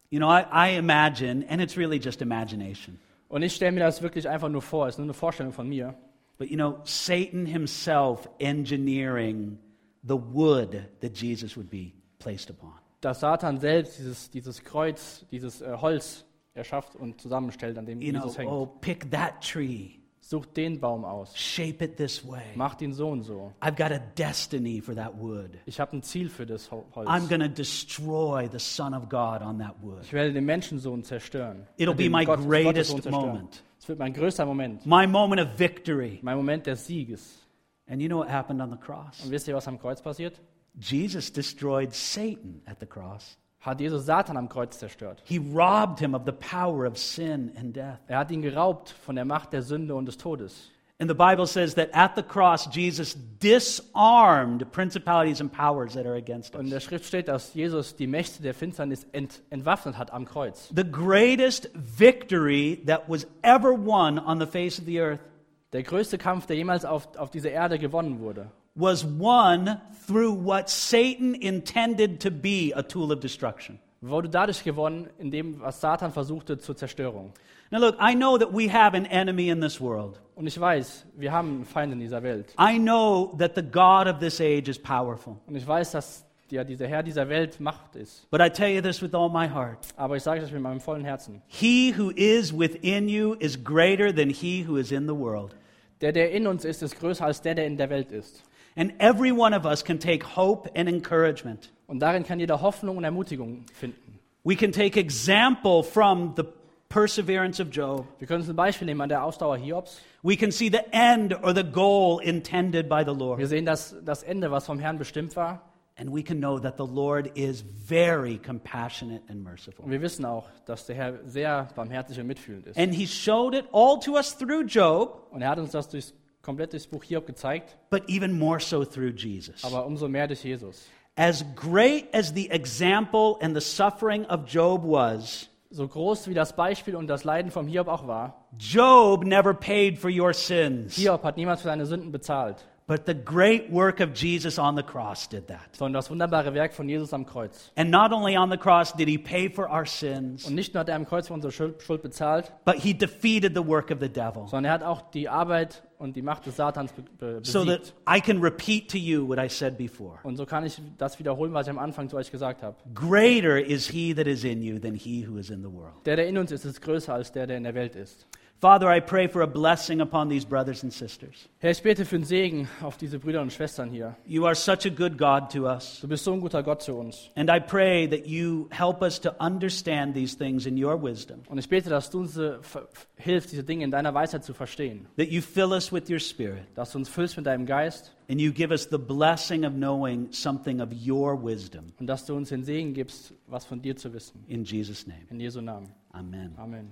Speaker 1: You know, I, I imagine, and it's really just imagination,
Speaker 2: Und ich stelle mir das wirklich einfach nur vor, es ist nur eine Vorstellung von mir.
Speaker 1: but you know, Satan himself engineering the wood that Jesus would be placed upon.
Speaker 2: Dass Satan selbst dieses, dieses Kreuz, dieses äh, Holz erschafft und zusammenstellt, an dem
Speaker 1: You know,
Speaker 2: Jesus hängt.
Speaker 1: oh, pick that tree,
Speaker 2: Sucht den Baum aus.
Speaker 1: shape it this way.
Speaker 2: Macht ihn so und so.
Speaker 1: I've got a destiny for that wood.
Speaker 2: Ich habe ein Ziel für das Ho- Holz.
Speaker 1: I'm going to destroy the Son of God on that wood.
Speaker 2: Ich werde den Menschensohn zerstören.
Speaker 1: It'll be my
Speaker 2: Gott-
Speaker 1: greatest moment.
Speaker 2: Es wird mein größter Moment.
Speaker 1: My moment of victory.
Speaker 2: Mein Moment des Sieges.
Speaker 1: And you know what happened on the cross?
Speaker 2: Und wisst ihr, was am Kreuz passiert?
Speaker 1: Jesus destroyed Satan at the cross.
Speaker 2: Hat Jesus Satan am Kreuz zerstört.
Speaker 1: He robbed him of the power of sin and death.
Speaker 2: Er hat ihn geraubt von der Macht der Sünde und des Todes.
Speaker 1: And the Bible says that at the cross, Jesus disarmed principalities and powers that are against
Speaker 2: Und in der
Speaker 1: us.
Speaker 2: Schrift steht, dass Jesus die Mächte der Finsternis ent entwaffnet hat am Kreuz.
Speaker 1: The greatest victory that was ever won on the face of the earth
Speaker 2: Der größte Kampf, der jemals auf, auf dieser Erde gewonnen wurde,
Speaker 1: was won through what Satan intended to be a tool of destruction.
Speaker 2: wurde dadurch gewonnen, in dem, was Satan versuchte zur Zerstörung.
Speaker 1: Now, look, I know that we have an enemy in this world.
Speaker 2: Und ich weiß, wir haben einen Feind in dieser Welt.
Speaker 1: I know that the God of this age is powerful.
Speaker 2: Und ich weiß, dass ja, dieser Herr dieser Welt Macht ist.
Speaker 1: But I tell you this with all my heart
Speaker 2: Aber ich sage das mit meinem vollen Herzen.
Speaker 1: He who is within you is greater than he who is in the world.
Speaker 2: Der, der in uns ist, ist größer als der, der in der Welt ist.
Speaker 1: And every one of us can take hope and encouragement.
Speaker 2: Und darin kann jeder Hoffnung und Ermutigung finden.
Speaker 1: We can take example from the perseverance of Job.
Speaker 2: Wir können uns ein Beispiel nehmen an der Ausdauer Hiobs.
Speaker 1: We can see the end or the goal intended by the
Speaker 2: Wir
Speaker 1: Lord.
Speaker 2: sehen das, das Ende, was vom Herrn bestimmt war.
Speaker 1: And we can know that the Lord is very compassionate and merciful.
Speaker 2: Und wir wissen auch, dass der Herr sehr barmherzig und mitfühlend ist.
Speaker 1: And he showed it all to us through Job,
Speaker 2: Und er hat uns das durchs, komplett durchs Buch Hiob gezeigt,
Speaker 1: but even more so through Jesus.
Speaker 2: aber umso mehr durch Jesus.
Speaker 1: As great as the example and the suffering of Job was,
Speaker 2: So groß wie das Beispiel und das Leiden vom Hiob auch war,
Speaker 1: Job never paid for your sins.
Speaker 2: Hiob hat niemals für seine Sünden bezahlt,
Speaker 1: But the great work of Jesus on the cross did that.
Speaker 2: sondern das wunderbare Werk von Jesus am Kreuz.
Speaker 1: And not only on the cross did he pay for our sins,
Speaker 2: Und nicht nur hat er am Kreuz für unsere Schuld, bezahlt,
Speaker 1: but he defeated the work of the devil.
Speaker 2: sondern er hat auch die Arbeit und die Macht des Satans be be
Speaker 1: So that
Speaker 2: besiegt.
Speaker 1: I can repeat to you what I said before.
Speaker 2: Und so kann ich das wiederholen, was ich am Anfang zu euch gesagt habe.
Speaker 1: Greater is he that is in you than he who is in the world.
Speaker 2: Der, der in uns ist, ist größer als der, der in der Welt ist.
Speaker 1: Father, I pray for a blessing upon these brothers and sisters.
Speaker 2: Herr, ich bete für den Segen auf diese Brüder und Schwestern hier.
Speaker 1: You are such a good God to us.
Speaker 2: Du bist so ein guter Gott zu uns.
Speaker 1: And I pray that you help us to understand these things in your wisdom,
Speaker 2: Und ich bete, dass du uns äh, hilfst, diese Dinge in deiner Weisheit zu verstehen.
Speaker 1: that you fill us with your spirit,
Speaker 2: Dass du uns füllst mit deinem Geist
Speaker 1: and you give us the blessing of knowing something of your wisdom.
Speaker 2: und dass du uns den Segen gibst, was von dir zu wissen.
Speaker 1: In Jesus' name,
Speaker 2: In Jesu Namen.
Speaker 1: amen.
Speaker 2: Amen.